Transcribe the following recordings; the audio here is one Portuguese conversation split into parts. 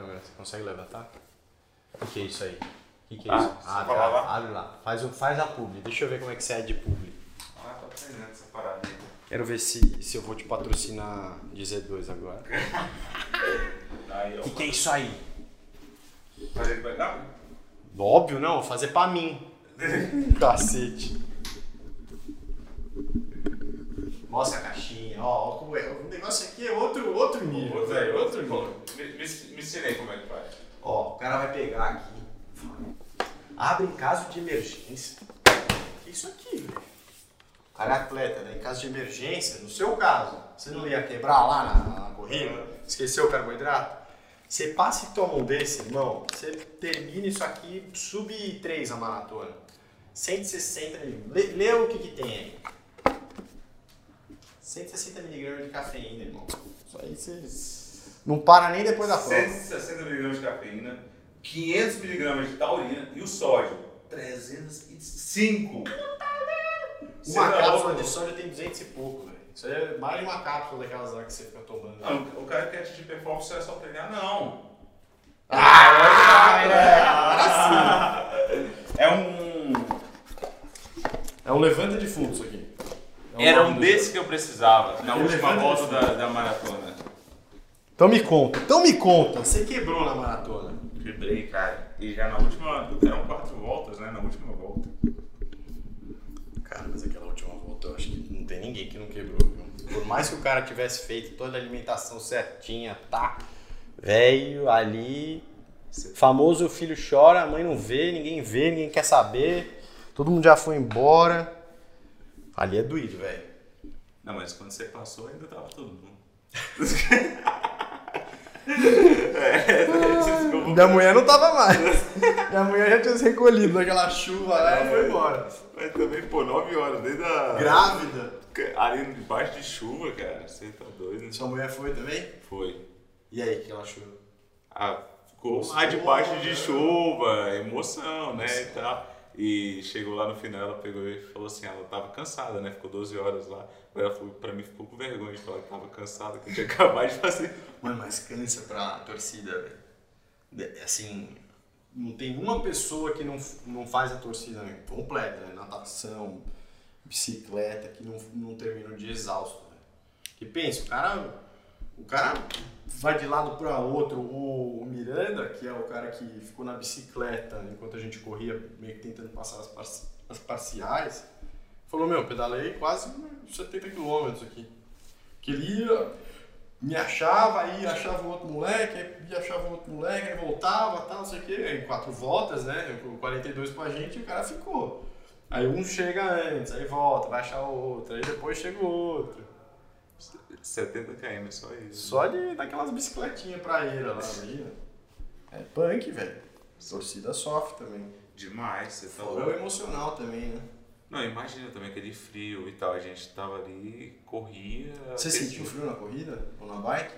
câmera. Você consegue levantar? O que, é isso aí? O que, que é Ah, isso? fala lá? abre lá. Faz, o- faz a publi. Deixa eu ver como é que você é de publi. Ah, tá aprendendo essa parada aí. Quero ver se, se eu vou te patrocinar de Z2 agora. O que, que é isso aí? Fazer vai dar? Óbvio, não. Vou fazer pra mim. Cacete. Mostra a caixinha. Ó, como é. o negócio aqui é outro, outro nível. Outro velho, outro nível. Me, me, ensinei como é que faz. Ó, o cara vai pegar aqui. Abre em caso de emergência. Que isso aqui, velho? O cara é atleta, né? Em caso de emergência, no seu caso, você não ia quebrar lá na, na corrida? Esqueceu o carboidrato? Você passa e toma um desse, irmão. Você termina isso aqui, sub 3 a maratona. 160 miligramas. Lê, lê o que, que tem aí. 160 miligramas de cafeína, irmão. Isso aí você. Não para nem depois da prova. 160 mg de cafeína, 500 mg de taurina e o sódio, 305. Você Uma tá cápsula de sódio tem 200 e pouco, velho. Isso aí é mais de uma cápsula daquelas lá que você fica tomando. Não, o cara quer atingir performance é só treinar, não. Ah, é, agora É um. É um levanta de fundo isso aqui. É Era um desse que eu precisava na última volta da, da maratona. Então me conta, então me conta. Você quebrou na maratona. Quebrei, cara. E já na última. Eram quatro voltas, né? Na última volta. Cara, mas aquela última volta eu acho que não tem ninguém que não quebrou, viu? Por mais que o cara tivesse feito toda a alimentação certinha, tá? Velho, ali. Famoso o filho chora, a mãe não vê, ninguém vê, ninguém quer saber. Todo mundo já foi embora. Ali é doído, velho. Não, mas quando você passou ainda tava todo mundo. é, Minha mulher não tava mais. Minha mulher já tinha se recolhido naquela chuva lá e foi embora. Mas também, pô, 9 horas, desde a. Grávida. Ali debaixo de chuva, cara. Você tá doido. Sua mulher foi também? Foi. E aí, que ela achou? Ah, ficou lá debaixo de né? chuva, emoção, né, e tal. E chegou lá no final, ela pegou e falou assim, ela tava cansada, né, ficou 12 horas lá. Ela falou, pra mim ficou com vergonha de falar que tava cansada, que eu tinha acabado de fazer. Mano, mas cansa pra torcida, velho. De- Assim, não tem uma pessoa que não, não faz a torcida né, completa, né? Natação, bicicleta, que não, não termina o dia exausto, né? Que pensa, o cara, o cara vai de lado para outro. O, Miranda, que é o cara que ficou na bicicleta enquanto a gente corria, meio que tentando passar as, par- as parciais, falou, meu, pedalei quase 70 quilômetros aqui. Que ele ia, me achava, aí achava outro moleque, aí achava outro moleque, aí voltava, tal, não sei o quê. Aí quatro voltas, né? com 42 pra gente o cara ficou. Aí um chega antes, aí volta, vai achar outro, aí depois chega o outro. 70 km, só isso. Só de daquelas bicicletinhas praeiras lá, imagina. É punk, velho. Torcida sofre também. Demais, você tá Fora o emocional também, né? Não, imagina também aquele frio e tal, a gente tava ali, corria... Você sentiu frio na corrida? Ou na bike?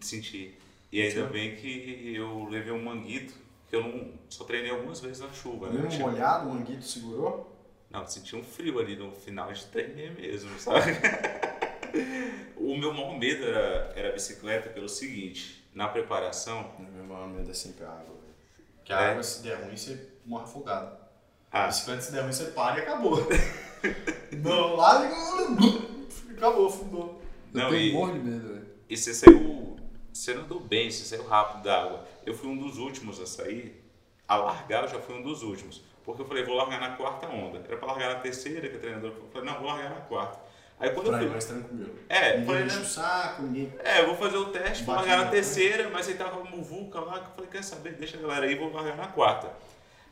Senti. E ainda Sentiu? bem que eu levei um manguito, que eu não só treinei algumas vezes na chuva, né? Mesmo Tinha- molhado, o manguito segurou? Não, senti um frio ali no final de treino mesmo, sabe? o meu maior medo era, era a bicicleta pelo seguinte, na preparação, O meu maior medo é sempre a água, velho. Porque a É? água, se der ruim, você morre afogado. A ah, bicicleta, se der ruim, você para e acabou. Não, lá e acabou, afundou. Eu Não, tenho e- um monte de medo, velho. e você saiu, você não andou bem, você saiu rápido da água. Eu fui um dos últimos a sair, a largar eu já fui um dos últimos, porque eu falei, vou largar na quarta onda. Era pra largar na terceira, que a treinadora falou, não, vou largar na quarta. Aí quando Pra eu fui, mais tranquilo. é, Ninguém falei, né, o saco, ninguém... É, eu vou fazer o teste, vou largar na na terceira, mas aí tava uma muvuca lá, que eu falei, quer saber, deixa a galera aí, vou largar na quarta.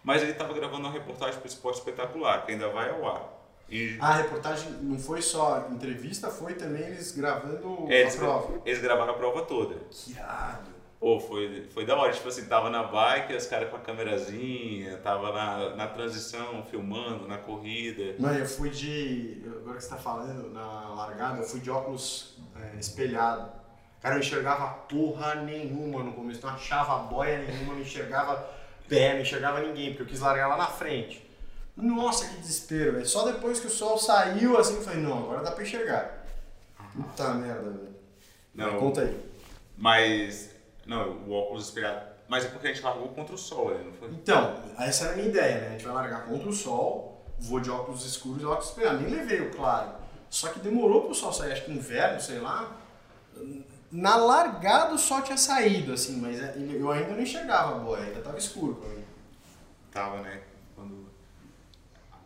Mas ele tava gravando uma reportagem pro Esporte Espetacular, que ainda vai ao ar. E A reportagem não foi só entrevista, foi também eles gravando é, eles, a prova. eles gravaram a prova toda. Que irado. Pô, foi, foi da hora, tipo assim, tava na bike, os caras com a câmerazinha, tava na, na transição, filmando, na corrida. Mano, eu fui de. Agora que você tá falando, na largada, eu fui de óculos é, espelhado. Cara, eu não enxergava porra nenhuma no começo, não achava boia nenhuma, não enxergava pé, não enxergava ninguém, porque eu quis largar lá na frente. Nossa, que desespero, velho. Só depois que o sol saiu, assim, eu falei, não, agora dá pra enxergar. Puta merda, velho. Não, Conta aí. Mas Não, o óculos espelhado. Mas é porque a gente largou contra o sol ali, não foi? Então, essa era a minha ideia, né? A gente vai largar contra o sol, vou de óculos escuros e óculos espelhados. Nem levei o claro. Só que demorou pro sol sair, acho que inverno, sei lá. Na largada o sol tinha saído, assim, mas é, eu ainda não enxergava a boia, ainda tava escuro pra mim. Tava, né? Quando...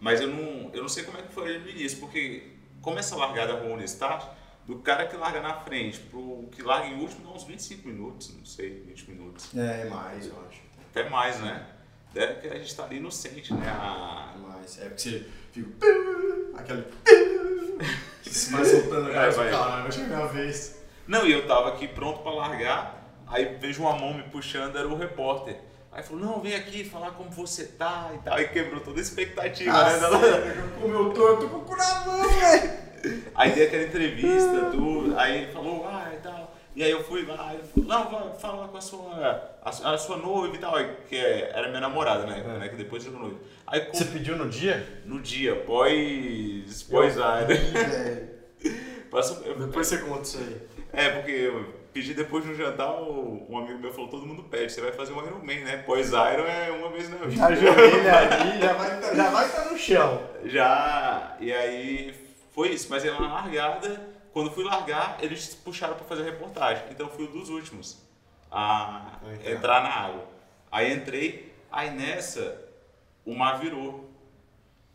Mas eu não, eu não sei como é que foi no início, porque como essa largada rolling start, do cara que larga na frente pro que larga em último dá uns 25 minutos, não sei, 20 minutos. É, mais, eu acho. Até mais, né? Deve que a gente tá ali inocente, né? A... Mais. É porque você fica. Aquele. Você vai soltando a Vai, vai. Caralho, vai chegar a vez. Não, e eu tava aqui pronto pra largar, aí vejo uma mão me puxando, era o repórter. Aí falou, não, vem aqui falar como você tá e tal. E quebrou toda a expectativa, né? Caceta, como eu tô, eu tô com o cu na mão, velho. Aí dei aquela entrevista, tudo, aí ele falou, ah, e tal. E aí eu fui lá, ele falou, não, vai falar com a sua, a, a sua noiva e tal, que é- era minha namorada, né? né, Que depois virou noiva. Aí com- Você pediu no dia? no dia, pós. pós a, né? Ih, velho. Passou- eu- Depois você conta isso aí. É, porque eu pedi depois no jantar, o- um amigo meu falou, todo mundo pede, você vai fazer um Iron Man, né? Pós Iron é uma vez na vida. A joelha ali já vai já vai estar no chão. Já, e aí foi isso, mas na largada, quando fui largar, eles puxaram pra fazer a reportagem. Então fui um dos últimos a Entrar. entrar na água. Aí entrei, aí nessa o mar virou.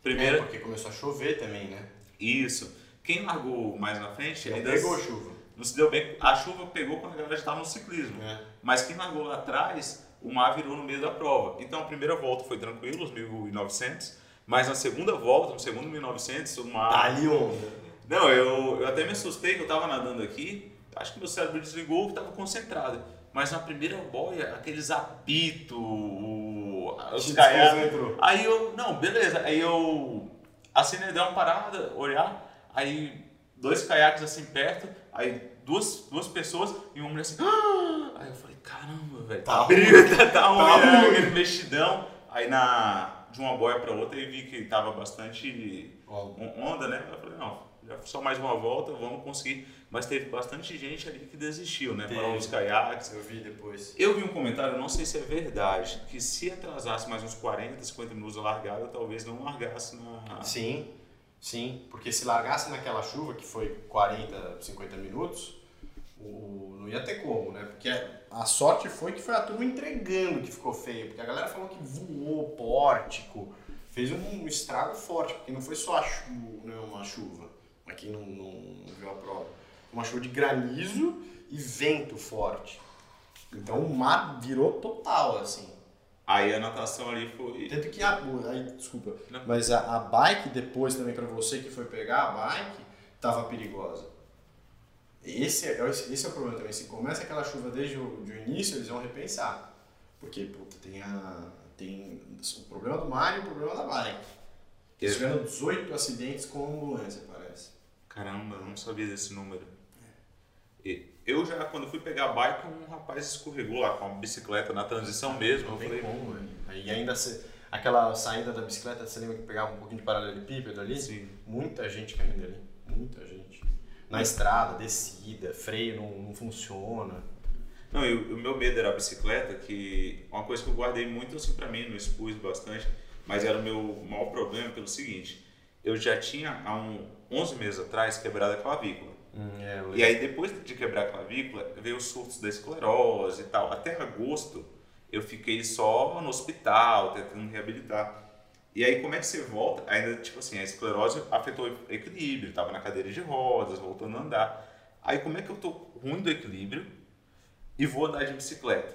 Primeiro, É, porque começou a chover também, né? isso. Quem largou mais na frente Já ainda pegou chuva. não se deu bem. A chuva pegou quando a galera estava no ciclismo. É. Mas quem largou lá atrás, o mar virou no meio da prova. Então a primeira volta foi tranquilo, os 1900. Mas na segunda volta, no segundo 1900, o mar. Tá ali onda. Não, eu, eu até me assustei que eu tava nadando aqui, acho que meu cérebro desligou que tava concentrado. Mas na primeira boia, aqueles apitos, o- os caiaques. desconcentrou. Aí eu, não, beleza. Aí eu assinei, dar uma parada, olhar, aí dois caiaques assim perto, aí duas, duas pessoas e uma mulher assim. "Ah!" Aí eu falei, caramba, velho, Tá tá, tá, tá ruim, Tá mexidão. Aí na, de uma boia pra outra eu vi que tava bastante onda, né? Eu falei, não, já só mais uma volta, vamos conseguir. Mas teve bastante gente ali que desistiu, né? Teve. Parou nos caiaques. eu vi depois. Eu vi um comentário, não sei se é verdade, que se atrasasse mais uns 40, 50 minutos a largada, talvez não largasse na. Sim, sim. Porque se largasse naquela chuva, que foi 40, 50 minutos, o, não ia ter como, né? Porque a sorte foi que foi a turma entregando que ficou feio. Porque a galera falou que voou pórtico, fez um estrago forte, porque não foi só a chu né, uma chuva. Pra quem não, não, viu a prova. Uma chuva de granizo e vento forte. Então o mar virou total, assim. Aí a natação ali foi. Tanto que a. Aí, desculpa. Não. Mas a, a bike, depois também pra você que foi pegar a bike, tava perigosa. Esse é, esse é o problema também. Se começa aquela chuva desde o do início, eles vão repensar. Porque, puta, tem, a, tem o problema do mar e o problema da bike. Eles tiveram 18 acidentes com ambulância, parece. Caramba, eu não sabia desse número. Eu já, quando fui pegar a bike, um rapaz escorregou lá com a bicicleta na transição mesmo. Eu Não tem falei, como. E ainda se, aquela saída da bicicleta, você lembra que pegava um pouquinho de paralelepípedo ali? Sim. Muita gente caindo ali. Muita gente. Na estrada, descida, freio não, não funciona. Não, e o, meu medo era a bicicleta, que uma coisa que eu guardei muito assim pra mim, não expus bastante, mas era o meu maior problema pelo seguinte, eu já tinha há um 11 meses atrás quebrado a clavícula. é, eu E aí depois de quebrar a clavícula, veio os surtos da esclerose e tal. Até agosto eu fiquei só no hospital, tentando reabilitar. E aí como é que você volta? Ainda tipo assim, a esclerose afetou o equilíbrio, tava na cadeira de rodas, voltando a andar. Aí como é que eu tô ruim do equilíbrio e vou andar de bicicleta?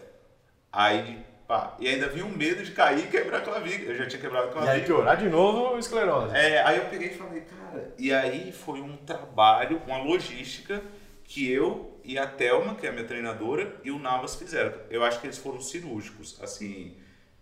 Aí, pá, e ainda vi um medo de cair e quebrar a clavícula. Eu já tinha quebrado a E clavícula. aí piorar de novo a esclerose. É, aí eu peguei e falei, cara, e aí foi um trabalho, uma logística que eu e a Thelma, que é a minha treinadora, e o Navas fizeram. Eu acho que eles foram cirúrgicos, assim,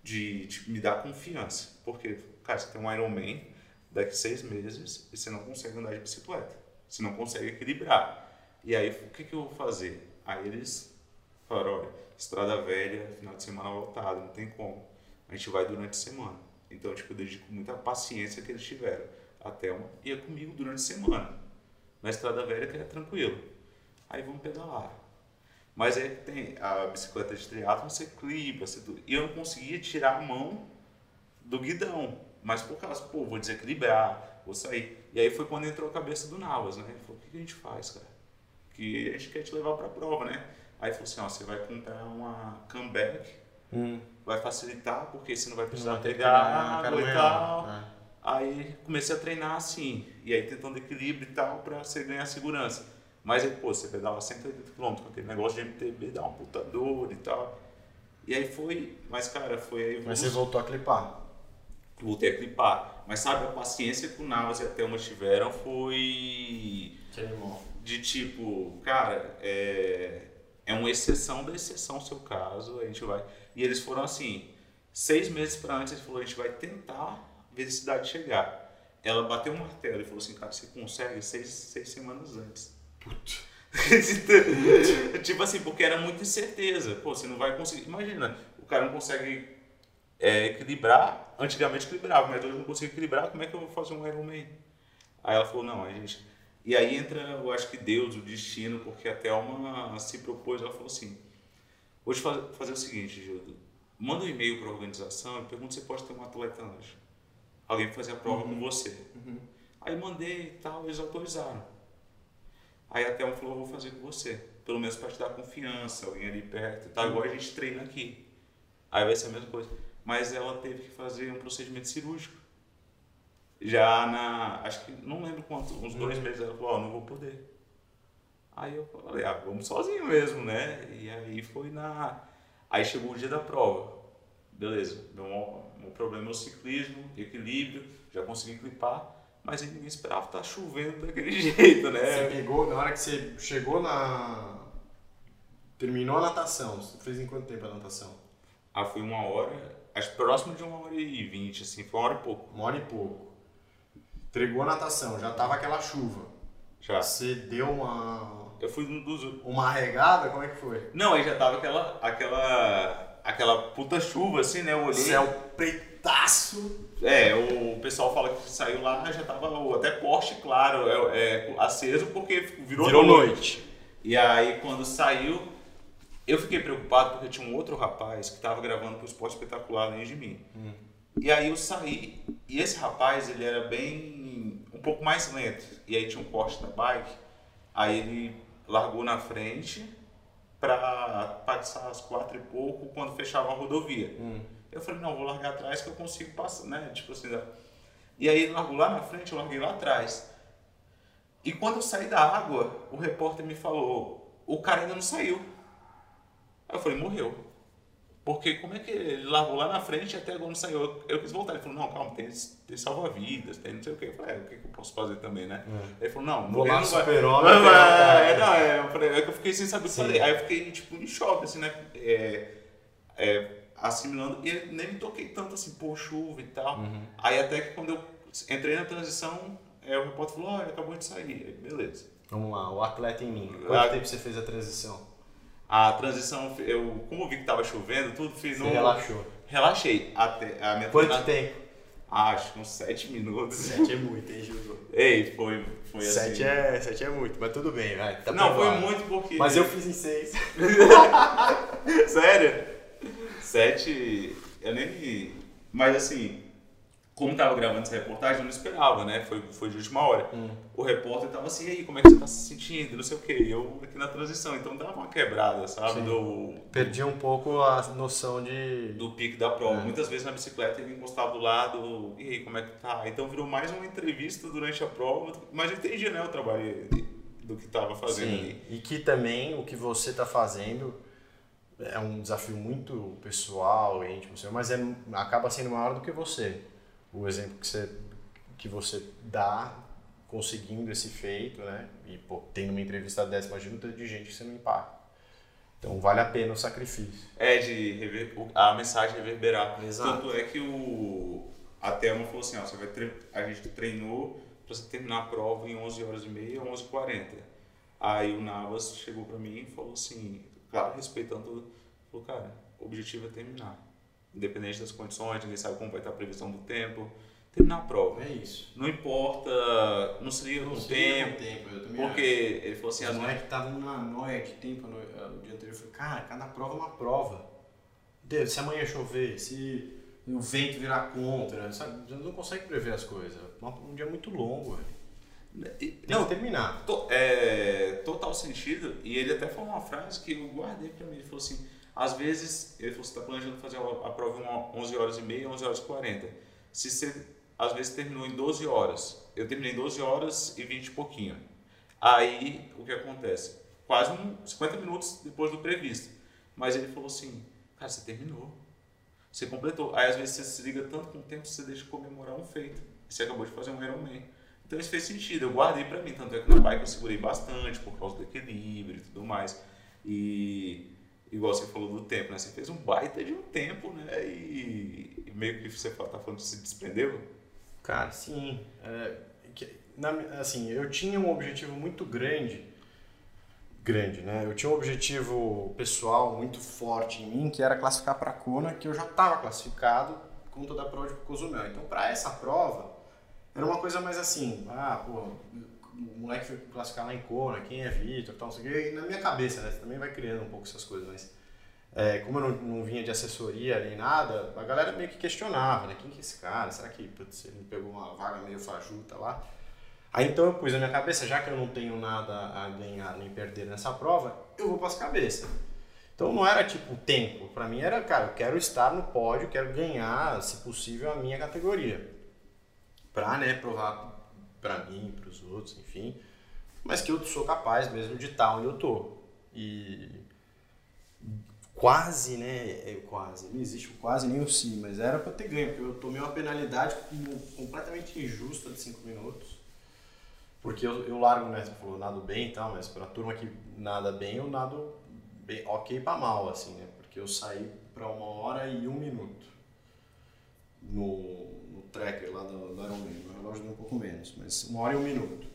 de, de me dar confiança. Porque, cara, você tem um Ironman daqui seis meses e você não consegue andar de bicicleta. Você não consegue equilibrar. E aí, o que, que eu vou fazer? Aí eles falaram, olha, estrada velha, final de semana lotado, não tem como. A gente vai durante a semana. Então, tipo, eu dedico muita paciência que eles tiveram. A Thelma ia comigo durante a semana. Na estrada velha, que era tranquilo. Aí vamos pedalar. Mas aí tem a bicicleta de triatlo, você clipa, você tudo. E eu não conseguia tirar a mão do guidão. Mas por causa, pô, vou desequilibrar, vou sair. E aí foi quando entrou a cabeça do Navas, né? Ele falou, o que a gente faz, cara? Que a gente quer te levar pra prova, né? Aí falou assim, ó, você vai comprar uma comeback, hum. vai facilitar, porque você não vai precisar não pegar água e tal. É. Aí comecei a treinar assim, e aí tentando equilíbrio e tal, pra você ganhar segurança. Mas aí, pô, você pedala 180 km com aquele negócio de MTB, dá uma puta dor e tal. E aí foi, mas cara, foi aí. Mas você voltou a clipar? Voltei a clipar. Mas sabe, a paciência que o Navas e a Thelma tiveram foi. De tipo, cara, é, é uma exceção da exceção o seu caso, a gente vai. E eles foram assim, seis meses para antes, ele falou, a gente vai tentar ver se a cidade chegar. Ela bateu um martelo e falou assim, cara, você consegue seis, seis semanas antes. Tipo assim, porque era muita incerteza. Pô, você não vai conseguir. Imagina, o cara não consegue é, equilibrar. Antigamente equilibrava, mas hoje não consigo equilibrar. Como é que eu vou fazer um Ironman? Aí ela falou: não, a gente. E aí entra, eu acho que Deus, o destino, porque até uma se propôs. Ela falou assim: hoje fazer o seguinte, Gildo. Manda um e-mail para a organização e pergunta se pode ter um atleta anjo. Alguém fazer a prova uhum. com você. Uhum. Aí mandei e tal, eles autorizaram. Aí até um falou, vou fazer com você. Pelo menos para te dar confiança, alguém ali perto. Tá igual a gente treina aqui. Aí vai ser a mesma coisa. Mas ela teve que fazer um procedimento cirúrgico. Já na. Acho que. Não lembro quanto. Uns dois meses ela falou, ó, oh, não vou poder. Aí eu falei, ah, vamos sozinho mesmo, né? E aí foi na. Aí chegou o dia da prova. Beleza, meu, meu problema é o ciclismo, equilíbrio, já consegui clipar mas ninguém esperava estar tá chovendo daquele jeito, né? Você pegou, na hora que você chegou na. Terminou a natação, você fez em quanto tempo a natação? Ah, foi uma hora, acho próximo de uma hora e vinte, assim, foi uma hora e pouco. Uma hora e pouco. Entregou a natação, já tava aquela chuva. Já. Você deu uma. Eu fui um dos. Uma regada? Como é que foi? Não, aí já tava aquela. aquela. aquela puta chuva, assim, né? Eu olhei. Céu preitaço. É, o pessoal fala que saiu lá, já tava até Porsche, claro, é, é, aceso porque virou, virou noite. noite. E aí quando saiu, eu fiquei preocupado porque tinha um outro rapaz que estava gravando para o Esporte Espetacular além de mim. Hum. E aí eu saí, e esse rapaz, ele era bem, um pouco mais lento. E aí tinha um Porsche da bike, aí ele largou na frente para passar as quatro e pouco quando fechava a rodovia. Hum. Eu falei, não, vou largar atrás que eu consigo passar, né? Tipo assim, e aí ele largou lá na frente, eu larguei lá atrás. E quando eu saí da água, o repórter me falou, o cara ainda não saiu. Aí eu falei, morreu. Porque como é que ele largou lá na frente e até agora não saiu? Eu, eu quis voltar. Ele falou, não, calma, tem, tem salva-vidas, tem não sei o quê. Eu falei, é, o que, que eu posso fazer também, né? É. Ele falou, não, Vou lá não super vai... Não, é, não, é, eu falei, é que eu fiquei sem saber o que fazer. Aí eu fiquei, tipo, em choque, assim, né? É, é, assimilando e nem me toquei tanto assim, pô, chuva e tal. Uhum. Aí até que quando eu entrei na transição, é, o repórter falou, olha, acabou de sair. Aí, beleza. Vamos lá, o atleta em mim. Quanto a... tempo você fez a transição? A transição, eu, como eu vi que tava chovendo, tudo fiz. Você no... relaxou? Relaxei. Até, a minha Quanto tempo? Acho que uns 7 minutos. 7 é muito, hein, Gildo? Ei, foi, foi sete assim. É, 7 é muito, mas tudo bem, vai. Tá Não, foi muito porque. Mas eu fiz em 6. Sério? Sete, eu nem. Mas assim, como tava gravando essa reportagem, eu não esperava, né? Foi, foi de última hora. Hum. O repórter tava assim, e aí, como é que você tá se sentindo? Não sei o quê. Eu aqui na transição, então dava uma quebrada, sabe? Do, Perdi um pouco a noção de. Do pique da prova. É. Muitas vezes na bicicleta ele encostava do lado, e aí, como é que tá? Então virou mais uma entrevista durante a prova, mas eu entendi, né? O trabalho do que tava fazendo Sim. ali. E que também o que você tá fazendo é um desafio muito pessoal e íntimo seu, mas é, acaba sendo maior do que você. O exemplo que você, que você dá conseguindo esse feito, né? E pô, tendo uma entrevista dessa, imagina o de gente que você não impacta. Então vale a pena o sacrifício. É, de rever, a mensagem reverberar. Exato. Tanto é que o, a Thelma falou assim, ó, você vai tre... a gente treinou para você terminar a prova em 11 horas e meia, 11h40. Aí o Navas chegou para mim e falou assim, claro, respeitando. Falou, cara, o objetivo é terminar. Independente das condições, ninguém sabe como vai estar a previsão do tempo. terminar a prova. É isso. Não importa, não se liga com o tempo. tempo. Porque ele falou assim, as moleques estavam na noia de tempo no, eh, no dia anterior. Eu falei, cara, cada prova é uma prova. Deus, se amanhã chover, se o vento virar contra, sabe? Você não consegue prever as coisas. Um dia muito longo, velho. Não, terminar. To- é, total sentido. E ele até falou uma frase que eu guardei pra mim. Ele falou assim: às vezes, ele falou: você está planejando fazer a, prova em uma- 11 horas e meia, 11 horas e 40. Se você, às vezes, terminou em 12 horas. Eu terminei em 12 horas e 20 e pouquinho. Aí, o que acontece? Quase um, 50 minutos depois do previsto. Mas ele falou assim: cara, você terminou. Você completou. Aí, às vezes, você se liga tanto com o tempo que você deixa de comemorar um feito. Você acabou de fazer um Ironman. Então isso fez sentido, eu guardei pra mim, tanto é que na bike eu segurei bastante por causa do equilíbrio e tudo mais. E igual você falou do tempo, né? Você fez um baita de um tempo, né? E, e meio que você tá falando que se desprendeu. Cara, sim. É, na assim, eu tinha um objetivo muito grande. Grande, né? Eu tinha um objetivo pessoal muito forte em mim, que era classificar para a Kona, que eu já estava classificado com toda a prova de Cozumel. Então, para essa prova, era uma coisa mais assim: ah, pô, o moleque foi classificar lá em Kona, quem é Vitor, tal, não sei o quê. E na minha cabeça, né? Você também vai criando um pouco essas coisas, mas. É, como eu não, não vinha de assessoria nem nada, a galera meio que questionava, né? Quem que é esse cara? Será que putz, ele pegou uma vaga meio fajuta lá? Aí então eu pus na minha cabeça, já que eu não tenho nada a ganhar nem perder nessa prova, eu vou para as cabeças. Então não era tipo tempo, para mim era, cara, eu quero estar no pódio, quero ganhar, se possível, a minha categoria. Pra, né, provar para mim, para os outros, enfim, mas que eu sou capaz mesmo de estar onde eu tô. E quase, né? É, quase, não existe quase nem o sim, mas era para ter ganho, porque eu tomei uma penalidade com- completamente injusta de 5 minutos. Porque eu, eu largo, né? Você falou, nado bem e tal, mas pra turma que nada bem, eu nado bem, ok pra mal, assim, né? Porque eu saí pra uma hora e um minuto no tracker lá do, do Ironman. Meu relógio deu um pouco menos, mas uma hora e um minuto.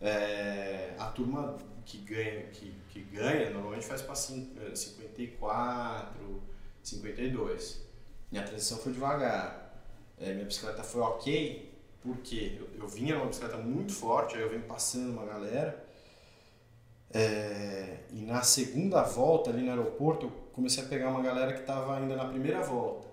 É, a turma que ganha, que, que ganha normalmente faz para 54, 52. Minha transição foi devagar. É, minha bicicleta foi ok, porque eu, eu vinha numa bicicleta muito forte, aí eu venho passando uma galera. É, e na segunda volta ali no aeroporto, eu comecei a pegar uma galera que estava ainda na primeira volta.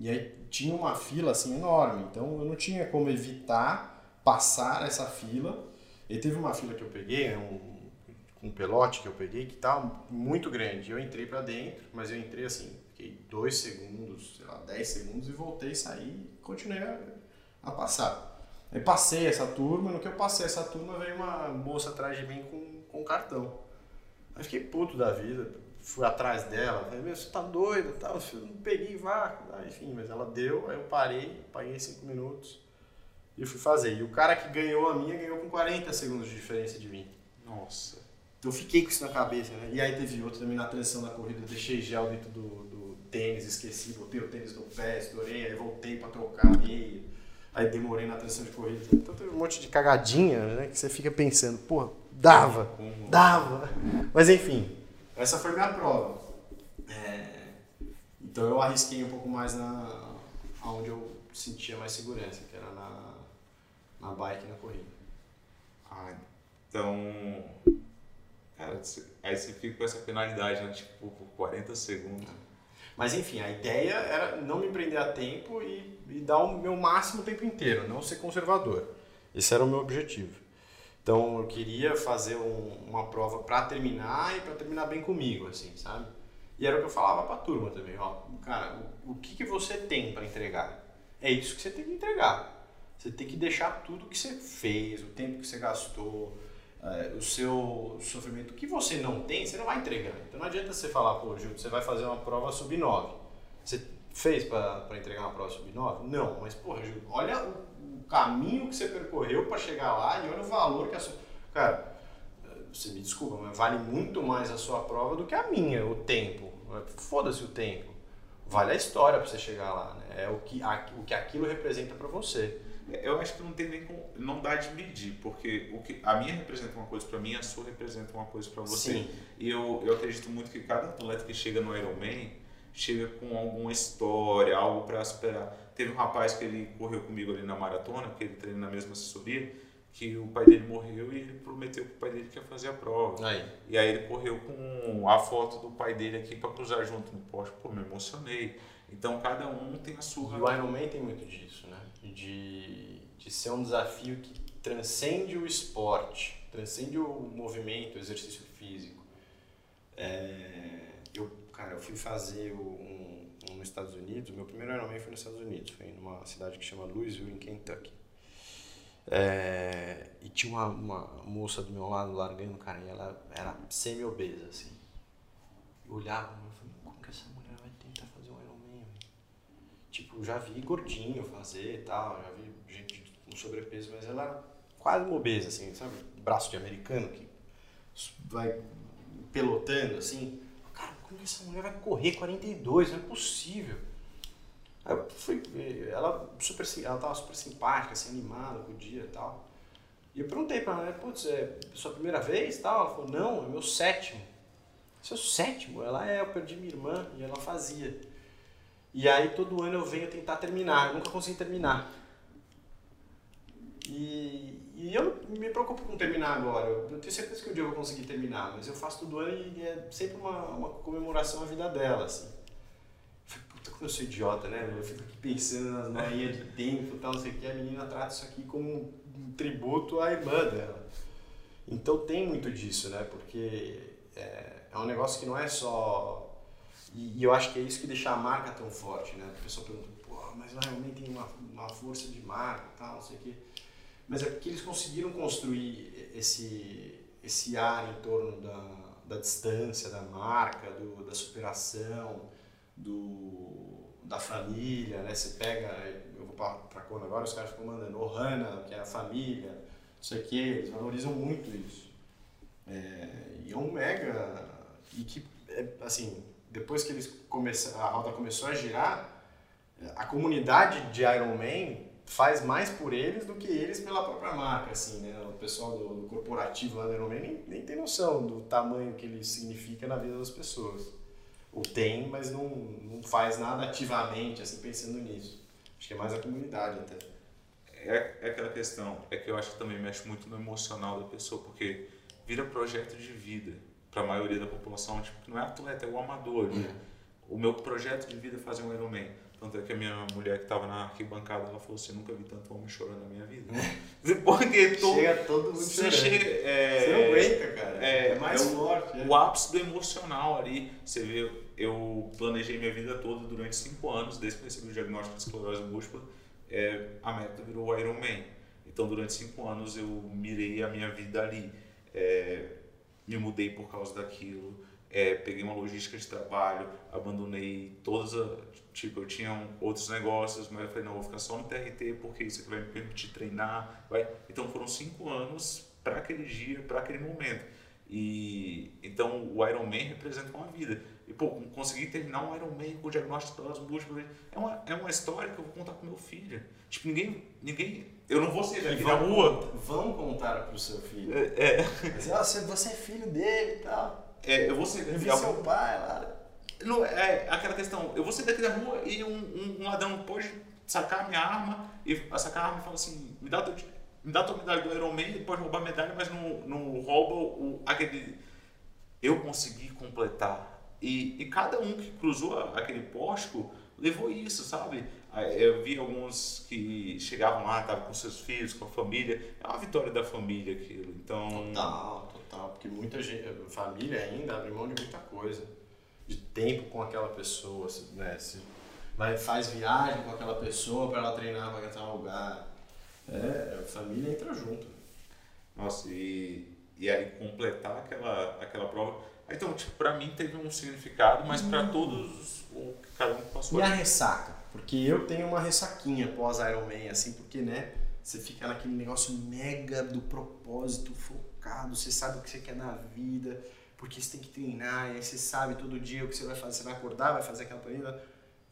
E aí tinha uma fila assim enorme, então eu não tinha como evitar passar essa fila. E teve uma fila que eu peguei, né, um, um pelote que eu peguei, que estava muito grande. Eu entrei para dentro, mas eu entrei assim, fiquei dois segundos, sei lá, 10 segundos e voltei, saí e continuei a, a passar. Aí passei essa turma, no que eu passei essa turma veio uma moça atrás de mim com, com cartão. Aí fiquei puto da vida, fui atrás dela, falei, meu, você tá doido, tal, eu não peguei vácuo, ah, enfim, mas ela deu, aí eu parei, paguei 5 minutos e fui fazer. E o cara que ganhou a minha ganhou com 40 segundos de diferença de mim. Nossa. Então eu fiquei com isso na cabeça, né? E aí teve outro também na transição da corrida, eu deixei gel dentro do, do tênis, esqueci, botei o tênis no pé, estourei, aí voltei pra trocar meio. Aí demorei na transição de corrida. Então teve um monte de cagadinha, né? Que você fica pensando, pô, dava, dava. Mas enfim, essa foi minha prova. É, então eu arrisquei um pouco mais na onde eu sentia mais segurança, que era na, na bike e na corrida. Ah, então. Cara, aí você fica com essa penalidade, né? Tipo, por 40 segundos. Mas enfim, a ideia era não me prender a tempo e, e dar o meu máximo o tempo inteiro, não ser conservador. Esse era o meu objetivo. Então eu queria fazer um- uma prova para terminar e para terminar bem comigo, assim, sabe? E era o que eu falava para a turma também, ó, cara, o, o que, que você tem para entregar? É isso que você tem que entregar. Você tem que deixar tudo que você fez, o tempo que você gastou, eh, o seu sofrimento. O que você não tem, você não vai entregar. Então não adianta você falar, pô, Gil, você vai fazer uma prova sub-9. Você fez para entregar uma prova sub-9? Não, mas, porra, Gil, olha o caminho que você percorreu para chegar lá e olha o valor que a sua. Cara, você me desculpa, mas vale muito mais a sua prova do que a minha, o tempo. Foda-se o tempo. Vale a história para você chegar lá, né? É o que, a- o que aquilo representa para você. Eu acho que não tem nem como, não dá de medir, porque o que a minha representa uma coisa pra mim, a sua representa uma coisa pra você. Sim. E eu, eu acredito muito que cada atleta que chega no Ironman, chega com alguma história, algo para superar. Teve um rapaz que ele correu comigo ali na maratona, que ele treina na mesma assessoria, que o pai dele morreu e ele prometeu que o pai dele que ia fazer a prova. Aí. E aí ele correu com a foto do pai dele aqui para cruzar junto no poste. Pô, me emocionei. Então cada um tem a sua. E o Ironman tem muito disso, né? De, de ser um desafio que transcende o esporte, transcende o movimento, o exercício físico. É, eu, cara, eu fui fazer um, um nos Estados Unidos, meu primeiro Ironman foi nos Estados Unidos, foi numa cidade que chama Louisville, em Kentucky. É, e tinha uma, uma moça do meu lado largando, cara, e ela era semi-obesa, assim. Eu olhava e falei, como que essa mulher vai tentar fazer um Ironman? Tipo, já vi gordinho fazer e tal, já vi gente com sobrepeso, mas ela era quase uma obesa, assim, sabe? Braço de americano que vai pelotando, assim. Cara, como essa mulher vai correr 42? Não é possível. Aí eu fui, ela, super, ela tava super simpática, assim, animada com o dia e tal. E eu perguntei pra ela, putz, é sua primeira vez e tal? Ela falou, não, é meu sétimo. Seu sétimo? Ela é, eu perdi minha irmã e ela fazia. E aí todo ano eu venho tentar terminar, eu nunca consegui terminar. E, e eu me preocupo com terminar agora, eu tenho certeza que um dia eu vou conseguir terminar, mas eu faço todo ano e é sempre uma, uma comemoração à vida dela, assim. Puta, como eu sou idiota, né? Eu fico aqui pensando nas noinhas de tempo e tal, não sei o que, a menina trata isso aqui como um tributo à irmã dela. Então tem muito disso, né? Porque é, é um negócio que não é só. E, e, eu acho que é isso que deixa a marca tão forte, né? A pessoa pergunta, pô, mas realmente tem uma, uma força de marca e tal, não sei o quê. Mas é porque eles conseguiram construir esse, esse ar em torno da, da distância, da marca, do, da superação, do, da família, né? Você pega, eu vou para Kona agora, os caras ficam mandando Ohana, que é a família, não sei o quê, eles valorizam muito isso. É, e é um mega. E que, é, assim, depois que eles começam, a roda começou a girar, a comunidade de Iron Man faz mais por eles do que eles pela própria marca, assim, né? O pessoal do, do corporativo lá do Ironman nem, nem tem noção do tamanho que ele significa na vida das pessoas. Ou tem, mas não, não faz nada ativamente, assim, pensando nisso. Acho que é mais a comunidade até. É, é aquela questão, é que eu acho que também mexe muito no emocional da pessoa, porque vira projeto de vida para a maioria da população, tipo, que não é atleta, é o amador. Né? O meu projeto de vida é fazer um Ironman tanto é que a minha mulher que estava na arquibancada, ela falou assim, nunca vi tanto homem chorando na minha vida. Porque todo, chega todo mundo você chorando. Chega, é, você não aguenta, cara. É, é mais é forte. O, é. o ápice do emocional ali. Você vê, eu planejei minha vida toda durante cinco anos, desde que eu recebi o diagnóstico de esclerose múltipla, é, a meta virou o Ironman. Então, durante cinco anos, eu mirei a minha vida ali. É, me mudei por causa daquilo. É, peguei uma logística de trabalho, abandonei todas as Tipo, eu tinha outros negócios, mas eu falei, não, vou ficar só no TRT porque isso aqui vai me permitir treinar. Vai. Então foram cinco anos para aquele dia, para aquele momento. E então o Ironman representa uma vida. E pô, conseguir terminar um Ironman com o diagnóstico das múltiplas é uma, é uma história que eu vou contar pro meu filho. Tipo, ninguém. ninguém eu não vou ser daqui na rua. Vão contar pro seu filho. É. é. Ah, você é filho dele e tal. É, eu vou ser. Eu vi seu pai lá. Não, é aquela questão, eu vou sair daqui da rua e um, um, um ladrão pode sacar a minha arma e sacar a arma e falar assim, me dá, me dá tua medalha do Iron Man, ele pode roubar a medalha, mas não, não rouba o, aquele... Eu consegui completar. E, e cada um que cruzou aquele pórtico levou isso, sabe? Eu vi alguns que chegavam lá, estavam com seus filhos, com a família. É uma vitória da família aquilo. Então... Total, total. Porque muita gente, família ainda abre mão de muita coisa de tempo com aquela pessoa, né? Se vai, faz viagem com aquela pessoa para ela treinar para no lugar. É, a família entra junto. Nossa, e, e aí completar aquela, aquela prova. Então, tipo, pra mim teve um significado, mas para hum. todos, o, cada um passou. E a ressaca? Porque eu tenho uma ressaquinha pós Ironman, assim, porque, né, você fica naquele negócio mega do propósito, focado, você sabe o que você quer na vida porque você tem que treinar, e aí você sabe todo dia o que você vai fazer, você vai acordar, vai fazer aquela planilha,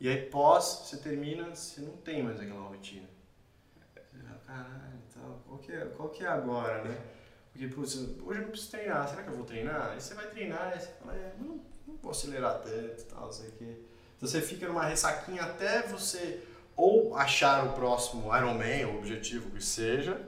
e aí pós, você termina, você não tem mais aquela rotina. Você fala, caralho, então, qual que é, qual que é agora, né? Porque, putz, hoje eu não preciso treinar, será que eu vou treinar? Aí você vai treinar, e você fala, é, não, não vou acelerar tanto tal, sei o quê. Então você fica numa ressaquinha até você ou achar o próximo Ironman, o objetivo que seja,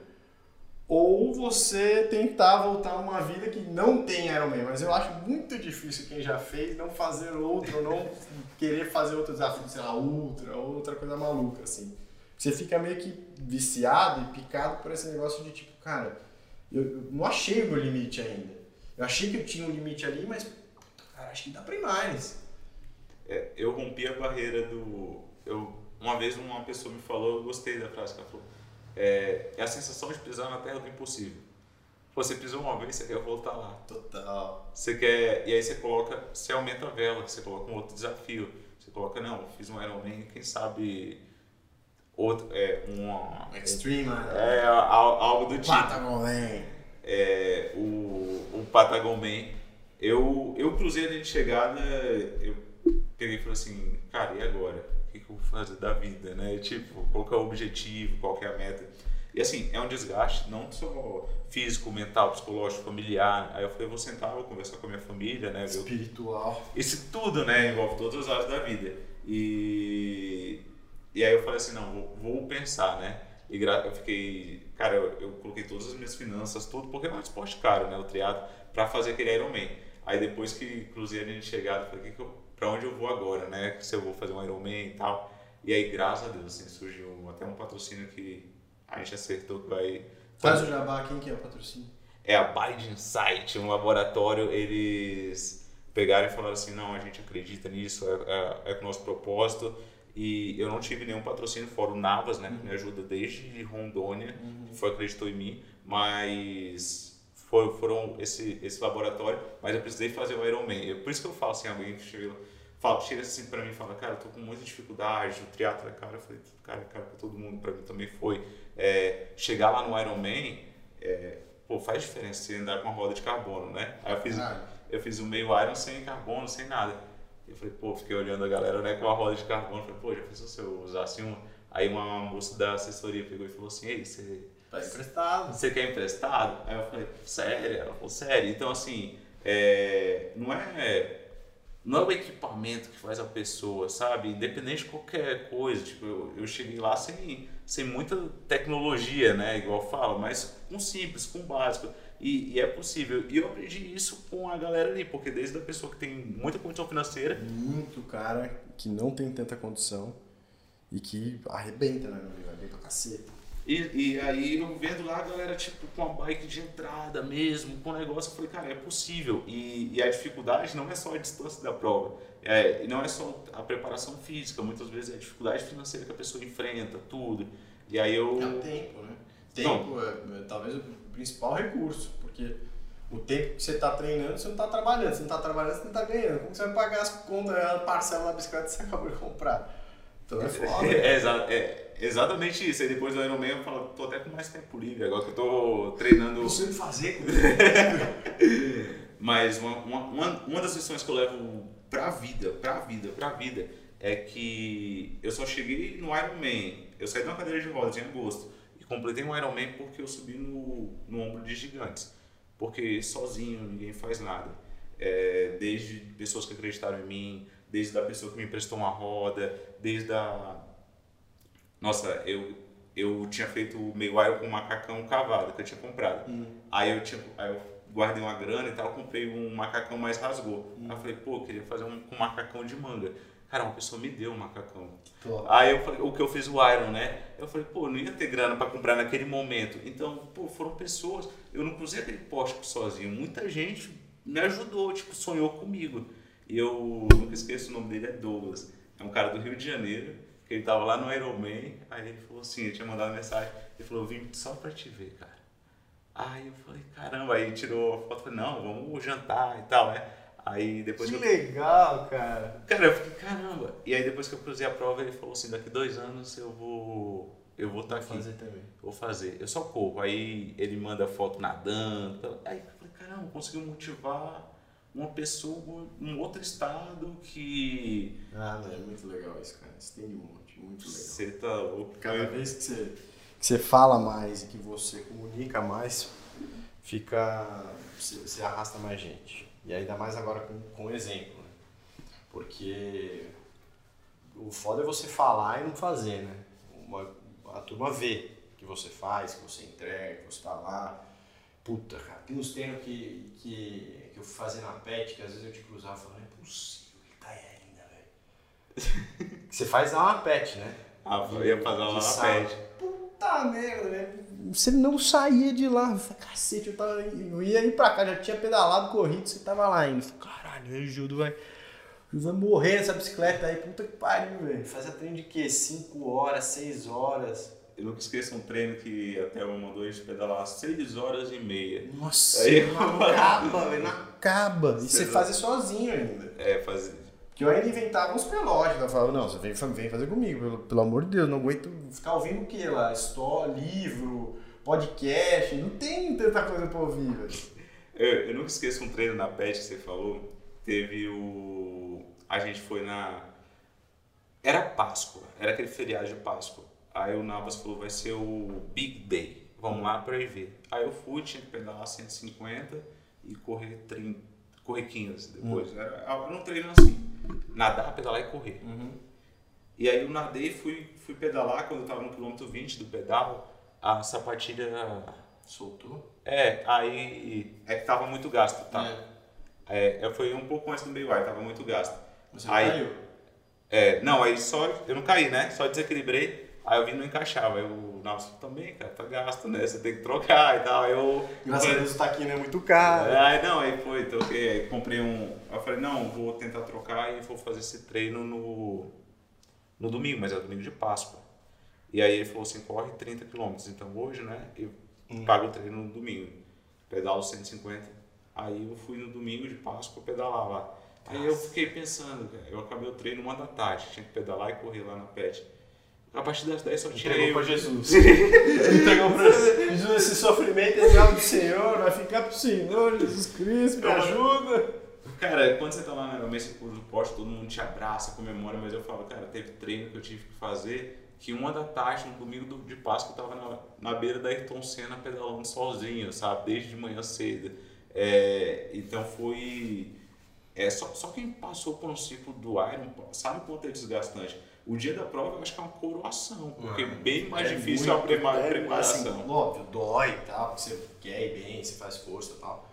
ou você tentar voltar a uma vida que não tem Ironman. Mas eu acho muito difícil quem já fez não fazer outro, ou não querer fazer outro desafio, sei lá, ultra, ou outra coisa maluca, assim. Você fica meio que viciado e picado por esse negócio de tipo, cara, eu, eu não achei o meu limite ainda. Eu achei que eu tinha um limite ali, mas cara, acho que dá pra ir mais. É, eu rompi a barreira do. Eu, uma vez uma pessoa me falou, eu gostei da frase que ela falou. É, é a sensação de pisar na terra do impossível. Você pisou uma vez, você quer voltar lá. Total. Você quer. E aí você coloca. Você aumenta a vela, você coloca um outro desafio. Você coloca, não, fiz um Ironman, quem sabe. Outro, é, uma, Extreme, é, algo do tipo. Patagon Man. É, o, o Patagon Man. Eu, eu cruzei a linha de chegada, eu peguei e falei assim, cara, e agora? O eu vou fazer da vida, né? Tipo, qual é o objetivo, qual é a meta? E assim, é um desgaste, não só físico, mental, psicológico, familiar. Aí eu falei, vou sentar, vou conversar com a minha família, né? Espiritual. Isso tudo, né? Envolve todas as áreas da vida. E, e aí eu falei assim, não, vou, vou pensar, né? E eu fiquei, cara, eu, eu, coloquei todas as minhas finanças, tudo, porque é um esporte caro, né? O triatlo, para fazer aquele Ironman. Aí depois que cruzei a linha de chegada, falei, que que eu, pra onde eu vou agora, né? Se eu vou fazer um Ironman e tal. E aí, graças a Deus, assim, surgiu até um patrocínio que a gente acertou que vai... Faz o jabá, quem que é o patrocínio? É a Bide Insight, um laboratório, eles pegaram e falaram assim, não, a gente acredita nisso, é, é, é o nosso propósito. E eu não tive nenhum patrocínio fora o Navas, né, que me ajuda desde Rondônia, uhum. que foi acreditou em mim, mas foram, foram esse, esse laboratório, mas eu precisei fazer o Ironman. Por isso que eu falo assim, alguém que chega, fala, chega assim para mim e fala, cara, eu tô com muita dificuldade, o triatlo é cara, eu falei, cara, cara, pra todo mundo, para mim também foi. É, chegar lá no Ironman, é, pô, faz diferença você andar com uma roda de carbono, né? Aí eu fiz, ah. eu fiz o meio Iron sem carbono, sem nada. Eu falei, pô, fiquei olhando a galera, né, com a roda de carbono, falei, pô, já pensou se eu usasse uma? Aí uma moça da assessoria pegou e falou assim, ei, você Tá emprestado. Você quer emprestado? Aí eu falei, sério? Ela falou, sério. Então, assim, é, não é não é o equipamento que faz a pessoa, sabe? Independente de qualquer coisa. Tipo, eu, eu cheguei lá sem, sem muita tecnologia, né? Igual fala, mas com simples, com básico. E, e, é possível. E eu aprendi isso com a galera ali, porque desde a pessoa que tem muita condição financeira. Muito cara que não tem tanta condição e que arrebenta, né? Arrebenta o cacete. E, e aí eu vendo lá a galera tipo com a bike de entrada mesmo, com o negócio, eu falei, cara, é possível. E, e a dificuldade não é só a distância da prova, é, não é só a preparação física, muitas vezes é a dificuldade financeira que a pessoa enfrenta, tudo. E aí eu. É o tempo, né? Tempo é, é, talvez o principal recurso, porque o tempo que você está treinando, você não está trabalhando. Você não está trabalhando, você não está ganhando. Como você vai pagar as contas, a parcela da bicicleta que você acabou de comprar? Então é foda. é, é, Exatamente isso. Aí depois do Ironman eu falo, tô até com mais tempo livre, agora que eu tô treinando. Não sei fazer. Mas uma, uma, uma das lições que eu levo pra vida, pra vida, pra vida, é que eu só cheguei no Ironman. Eu saí de uma cadeira de rodas em agosto e completei um Ironman porque eu subi no, no ombro de gigantes. Porque sozinho ninguém faz nada. É, desde pessoas que acreditaram em mim, desde a pessoa que me emprestou uma roda, desde a nossa, eu, eu tinha feito o meio Iron com um macacão cavado que eu tinha comprado. Hum. Aí, eu tinha, aí eu guardei uma grana e tal, comprei um macacão mais rasgou. Hum. Aí eu falei, pô, eu queria fazer um com um macacão de manga. Cara, uma pessoa me deu um macacão. Top. Aí eu falei, o que eu fiz o Iron, né? Eu falei, pô, não ia ter grana para comprar naquele momento. Então, pô, foram pessoas. Eu não cruzei aquele poste sozinho. Muita gente me ajudou, tipo, sonhou comigo. E eu nunca esqueço o nome dele, é Douglas. É um cara do Rio de Janeiro que ele tava lá no Ironman, aí ele falou assim, eu tinha mandado mensagem, ele falou, vim só pra te ver, cara. Aí eu falei, caramba, aí tirou a foto, falei, não, vamos jantar e tal, né? Aí depois que, eu... legal, cara. Cara, eu fiquei, caramba. E aí depois que eu cruzei a prova, ele falou assim, daqui dois anos eu vou eu vou estar tá aqui. Vou fazer também. Vou fazer. Eu só corro. Aí ele manda foto nadando. Aí eu falei, caramba, conseguiu motivar uma pessoa, um outro estado que. Ah, não, é muito legal isso, cara. Isso tem monte, muito legal. Você tá louco. Cada vez que você, que você fala mais e que você comunica mais, fica. Você, você arrasta mais gente. E ainda mais agora com, com exemplo, né? Porque o foda é você falar e não fazer, né? Uma, a turma vê que você faz, que você entrega, que você tá lá. Puta, cara, tem uns treinos que, que, que eu fazia na pet, que às vezes eu te cruzava e falava, não é possível que tá aí ainda, velho. Você faz lá na pet, né? Ah, eu ia fazer lá na pet. Puta merda, né? Você não saía de lá. Eu falei, cacete, eu, tava, eu ia ir pra cá, já tinha pedalado, corrido, você tava lá ainda. Eu falei, caralho, o Judo vai, vai morrer nessa bicicleta aí, puta que pariu, velho. Fazia treino de quê? 5 horas, 6 horas. Eu nunca esqueço um treino que até eu mandou eles pedalar 6 horas e meia. Nossa, Aí eu- não acaba, velho, não acaba. E você fazia sozinho ainda. É, fazer. Que eu ainda inventava uns pelógicos. Eu falava, não, você vem, vem fazer comigo, pelo, pelo amor de Deus, não aguento ficar ouvindo o que lá? História, livro, podcast, não tem tanta coisa pra ouvir, velho. Eu, eu nunca esqueço um treino na PET que você falou. Teve o. A gente foi na. Era Páscoa, era aquele feriado de Páscoa. Aí o Navas falou: vai ser o Big Day, vamos lá pra ir ver. Aí eu fui, tinha que pedalar 150 e correr 30, 15 depois. Era, era um treino assim: nadar, pedalar e correr. E aí eu nadei e fui, fui pedalar. Quando eu tava no quilômetro 20 do pedal, a sapatilha Soltou? é, aí é que tava muito gasto, tá? É. É, eu fui um pouco antes do meio ar, tava muito gasto. Você aí, caiu? É, não, aí só, eu não caí, né? Só desequilibrei, aí eu vi não encaixava. Aí o Nalson também, cara, tá gasto, né? Você tem que trocar e tal. Aí eu. Graças a Deus o taquinho é muito caro. É, Aí não, aí foi, troquei, aí comprei um. Aí eu falei, não, vou tentar trocar e vou fazer esse treino no, no domingo, mas é domingo de Páscoa. E aí ele falou assim, corre 30 km. Então hoje, né, eu pago o treino no domingo. Pedalo 150. Aí eu fui no domingo de Páscoa pedalar lá. Aí eu fiquei pensando, cara, eu acabei o treino uma da tarde, tinha que pedalar e correr lá na pet. A partir das 10 só tinha Entregou pra Jesus. Entregou pra Jesus. Esse sofrimento é algo do Senhor, vai ficar pro Senhor, Jesus Cristo, me ajuda. Cara, quando você tá lá na mesa do poste, todo mundo te abraça, comemora, mas eu falo, cara, teve treino que eu tive que fazer que uma da tarde, no domingo do- de Páscoa, eu tava na, na beira da Ayrton Senna pedalando sozinho, sabe? Desde de manhã cedo. É, então foi. É, só, só quem passou por um ciclo do Iron sabe o quanto é desgastante. O dia da prova eu acho que é uma coroação, porque é bem mais É difícil muito- a prema- é, preparação. Assim, óbvio, dói e tal, porque você quer ir bem, você faz força e tal.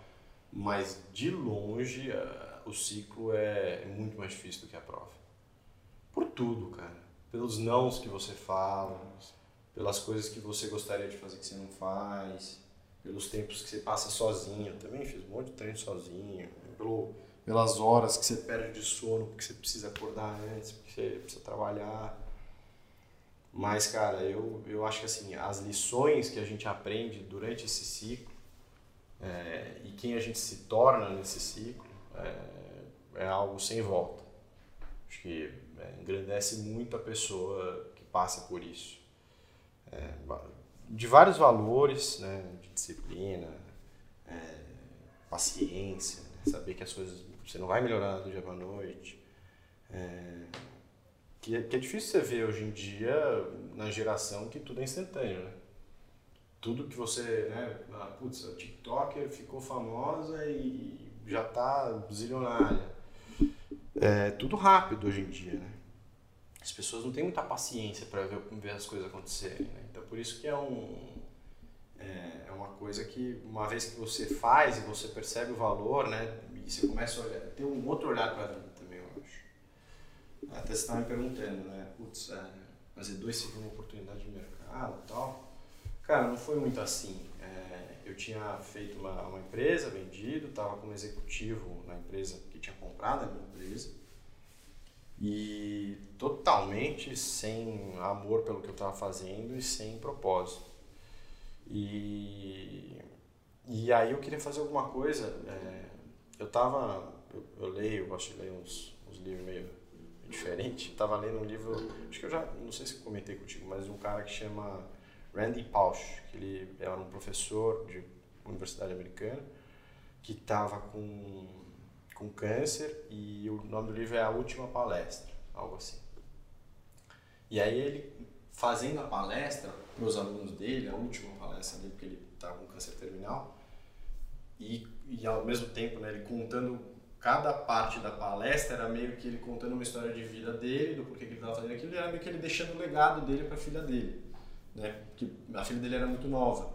Mas de longe ah, o ciclo é muito mais difícil do que a prova. Por tudo, cara. Pelos nãos que você fala, pelas coisas que você gostaria de fazer que você não faz, pelos tempos que você passa sozinho. Eu também fiz um monte de treino sozinho. Pelo, pelas horas que você perde de sono porque você precisa acordar antes, porque você precisa trabalhar. Mas, cara, eu, eu acho que assim, as lições que a gente aprende durante esse ciclo é, e quem a gente se torna nesse ciclo é, é algo sem volta. Acho que é, engrandece muito a pessoa que passa por isso. É, de vários valores, né, de disciplina, é, paciência, né, saber que as coisas você não vai melhorar do dia para noite. É, que, é- que é difícil você ver hoje em dia na geração que tudo é instantâneo, né? Tudo que você, né, ah, putz, a TikToker ficou famosa e já tá zilionária. É tudo rápido hoje em dia, né? As pessoas não têm muita paciência para ver, ver as coisas acontecerem, né? Então por isso que é um é é uma coisa que uma vez que você faz e você percebe o valor, né, e você começa a olhar, ter um outro olhar para a vida também, eu acho. Até você estava me perguntando, né? Putz, é, fazer dois uma oportunidade de mercado e tal. Cara, não foi muito assim. É, eu tinha feito uma, uma empresa, vendido, estava como executivo na empresa que tinha comprado a minha empresa. E totalmente sem amor pelo que eu estava fazendo e sem propósito. E, e aí eu queria fazer alguma coisa. é, eu tava. Eu, eu leio, eu gosto de ler uns, uns livros meio diferentes. Tava lendo um livro, acho que eu já, não sei se comentei contigo, mas um cara que chama Randy Pausch, que ele era um professor de universidade americana, que estava com, com câncer e o nome do livro é A Última Palestra, algo assim. E aí ele, fazendo a palestra para os alunos dele, a última palestra dele, porque ele estava com câncer terminal, e, e ao mesmo tempo né, ele contando cada parte da palestra era meio que ele contando uma história de vida dele, do porquê que ele estava fazendo aquilo, e era meio que ele deixando o legado dele para a filha dele. Né? Porque a filha dele era muito nova,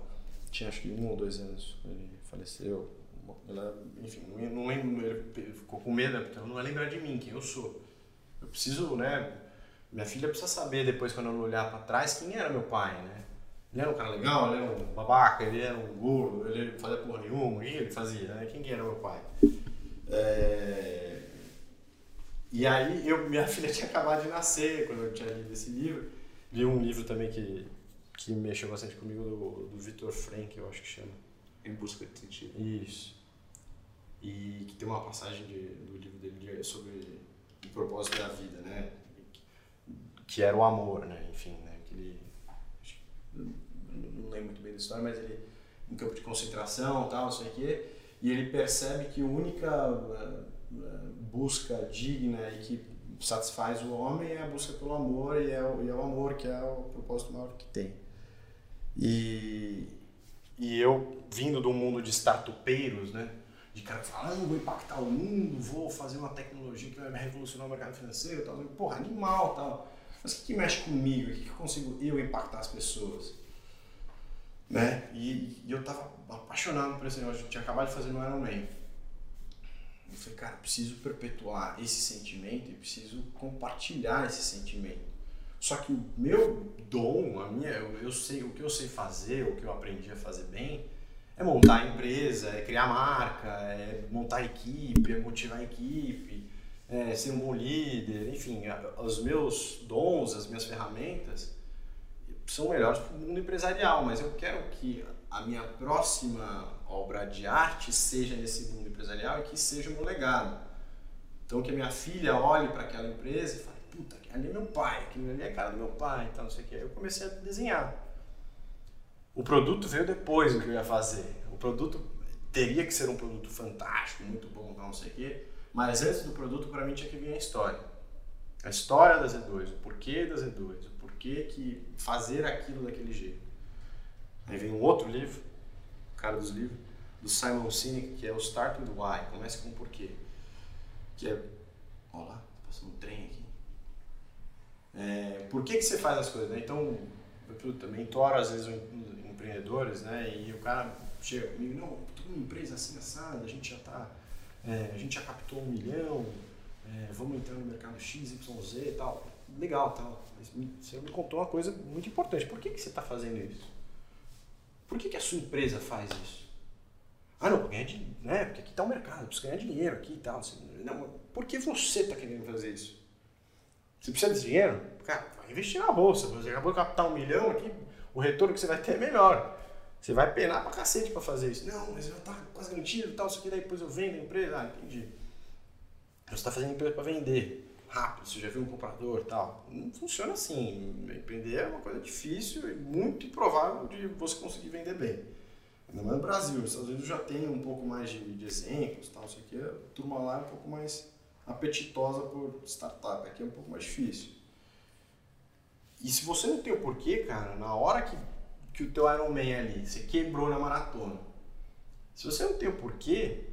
tinha acho que um ou dois anos ele faleceu. Ela, enfim, não, lembro, ele ficou com medo, porque ela não vai lembrar de mim, quem eu sou. Eu preciso, né? Minha filha precisa saber depois, quando eu olhar para trás, quem era meu pai, né? Ele era um cara legal, ele era um babaca, ele era um gordo, ele não fazia porra nenhuma, ele fazia, né? Quem que era meu pai? É... E aí, eu, minha filha tinha acabado de nascer quando eu tinha lido esse livro. Li um livro também que, que mexeu bastante comigo, do, do Victor Frank, eu acho que chama. Em Busca de Sentido. Isso. E que tem uma passagem de, do livro dele sobre o propósito da vida, né? Que era o amor, né? Enfim, né? Que ele não lembro muito bem da história, mas ele em campo de concentração tal, não sei o quê, e ele percebe que a única uh, busca digna e que satisfaz o homem é a busca pelo amor e é o, e é o amor que é o propósito maior que tem. E, e eu, vindo do mundo de startupeiros, né, de cara que fala, ah, vou impactar o mundo, vou fazer uma tecnologia que vai revolucionar o mercado financeiro, tal, porra, animal tal. Mas o que, mexe comigo? O que, que consigo eu impactar as pessoas? né? E, e eu tava apaixonado por esse negócio, eu tinha acabado de fazer no Iron Man. Eu falei, cara, preciso perpetuar esse sentimento e preciso compartilhar esse sentimento. Só que o meu dom, a minha, eu, eu sei o que eu sei fazer, o que eu aprendi a fazer bem, é montar empresa, é criar marca, é montar equipe, é motivar a equipe, é ser um bom líder, enfim, os meus dons, as minhas ferramentas, são melhores para o mundo empresarial, mas eu quero que a minha próxima obra de arte seja nesse mundo empresarial e que seja o meu legado. Então que a minha filha olhe para aquela empresa e fale, puta, ali é meu pai, aquilo ali é a cara do meu pai, então não sei o que. Eu comecei a desenhar. O produto veio depois do que eu ia fazer. O produto teria que ser um produto fantástico, muito bom, não sei o quê. Mas antes do produto, para mim, tinha que vir a história. A história da Z2, o porquê da Z2, que que fazer aquilo daquele jeito. Aí vem um outro livro, o cara dos livros, do Simon Sinek, que é o Starting Why, comece com o porquê. Que é, olha lá, tá passando um trem aqui. É, por que que você faz as coisas, né? Então, eu também mentoro às vezes empreendedores, né? E o cara chega comigo, não, tô uma empresa assim assada, a gente já tá, é, a gente já captou um milhão, é, vamos entrar no mercado X, Y, Z e tal. Legal, tal você me contou uma coisa muito importante. Por que, que você está fazendo isso? Por que, que a sua empresa faz isso? Ah, não, ganhar né? Porque aqui está o mercado, precisa ganhar dinheiro aqui e tal. Não, por que você está querendo fazer isso? Você precisa de dinheiro? Cara, vai investir na bolsa. Você acabou de captar um milhão aqui, o retorno que você vai ter é melhor. Você vai penar pra cacete pra fazer isso. Não, mas já tá quase garantido e tal, isso aqui daí depois eu vendo a empresa. Ah, entendi. Você está fazendo empresa para vender rápido, você já viu um comprador e tal. Não funciona assim. Empreender é uma coisa difícil e muito improvável de você conseguir vender bem. Ainda mais no Brasil. Nos Estados Unidos já tem um pouco mais de, de exemplos, tal, isso aqui, a turma lá é um pouco mais apetitosa por startup. Aqui é um pouco mais difícil. E se você não tem o porquê, cara, na hora que, que o teu Iron Man ali, você quebrou na maratona, se você não tem o porquê,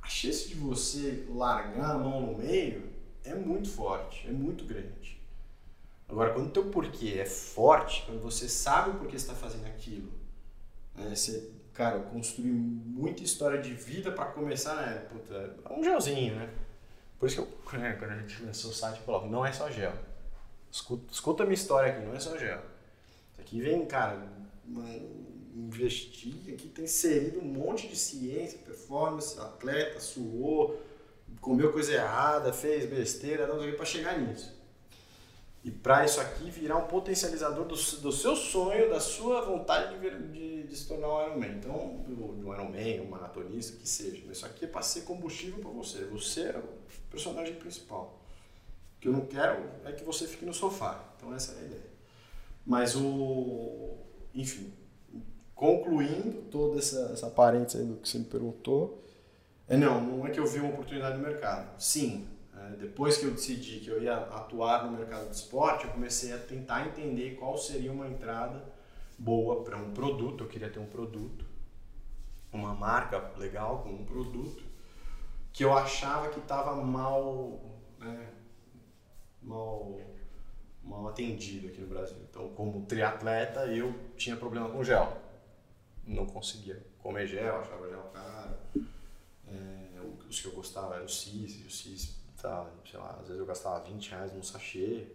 a chance de você largar a mão no meio é muito forte, é muito grande. Agora, quando o teu porquê é forte, quando você sabe o porquê você está fazendo aquilo, né, você, cara, eu construí muita história de vida para começar, né? Puta, é um gelzinho, né? Por isso que eu, né, quando a gente lançou o site, eu coloco, não é só gel. Escuta, escuta a minha história aqui, não é só gel. Aqui vem, cara, investir, aqui tem inserido um monte de ciência, performance, atleta, suou, comeu coisa errada, fez besteira, não sei para chegar nisso. E para isso aqui virar um potencializador do, do seu sonho, da sua vontade de, de, de se tornar um Ironman. Então, um Ironman, um maratonista, que seja. Isso aqui é para ser combustível para você. Você é o personagem principal. O que eu não quero é que você fique no sofá. Então, essa é a ideia. Mas o. Enfim, concluindo toda essa, essa aí do que você me perguntou, é, não, não é que eu vi uma oportunidade no mercado. Sim, é, depois que eu decidi que eu ia atuar no mercado de esporte, eu comecei a tentar entender qual seria uma entrada boa para um produto. Eu queria ter um produto, uma marca legal com um produto que eu achava que estava mal, né, mal, mal atendido aqui no Brasil. Então, como triatleta, eu tinha problema com gel. Não conseguia comer gel, achava gel caro. É, os que eu gostava eram o CIS, e o CIS, tá, sei lá, às vezes eu gastava 20 reais num sachê.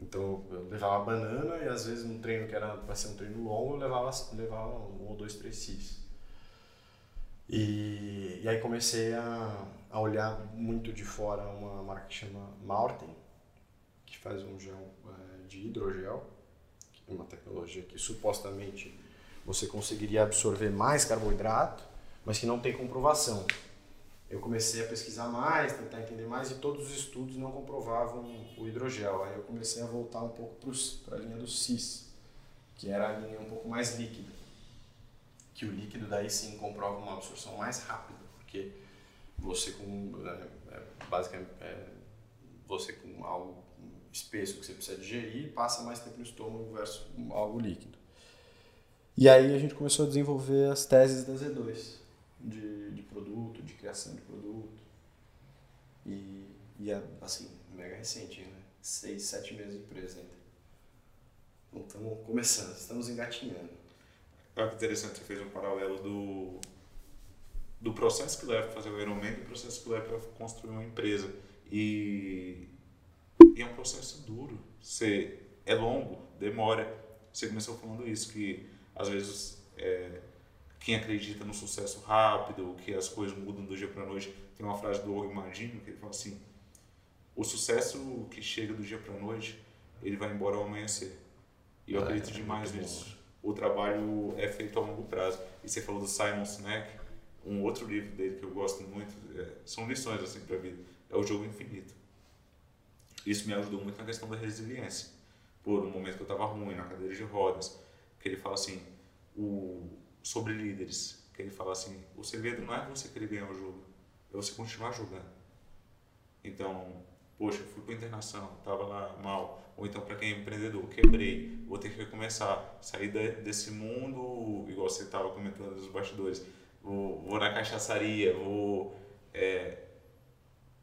Então eu levava banana e às vezes num treino que era para ser um treino longo eu levava, levava um ou dois, três CIS. E, e aí comecei a, a olhar muito de fora uma marca que chama Maurten, que faz um gel é, de hidrogel, uma tecnologia que supostamente você conseguiria absorver mais carboidrato, mas que não tem comprovação. Eu comecei a pesquisar mais, tentar entender mais, e todos os estudos não comprovavam o hidrogel. Aí eu comecei a voltar um pouco para a linha do CIS, que era a linha um pouco mais líquida que o líquido daí sim comprova uma absorção mais rápida, porque você com é, basicamente é, você com algo espesso que você precisa digerir passa mais tempo no estômago versus algo líquido. E aí a gente começou a desenvolver as teses da Z2 de, de produto, de criação de produto e, e é assim mega recente, né? seis, sete meses de empresa ainda. Estamos começando, estamos engatinhando. Olha que interessante, você fez um paralelo do, do processo que leva a fazer o Ironman e do processo que leva a construir uma empresa. E, e é um processo duro, você, é longo, demora. Você começou falando isso, que às vezes é, quem acredita no sucesso rápido, que as coisas mudam do dia para a noite, tem uma frase do Og Mandino que ele fala assim: o sucesso que chega do dia para noite, ele vai embora ao amanhecer. E eu é, acredito é demais nisso o trabalho é feito a longo prazo. E você falou do Simon Sinek, um outro livro dele que eu gosto muito, é, são lições assim para a vida, é o Jogo Infinito. Isso me ajudou muito na questão da resiliência. Por um momento que eu estava ruim, na cadeira de rodas, que ele fala assim, o, sobre líderes, que ele fala assim, o segredo não é você querer ganhar o jogo, é você continuar jogando. Então, poxa, fui para internação, estava lá mal, ou então para quem é empreendedor, quebrei, vou ter que recomeçar, sair de, desse mundo, igual você estava comentando nos bastidores, vou, vou na cachaçaria, vou é,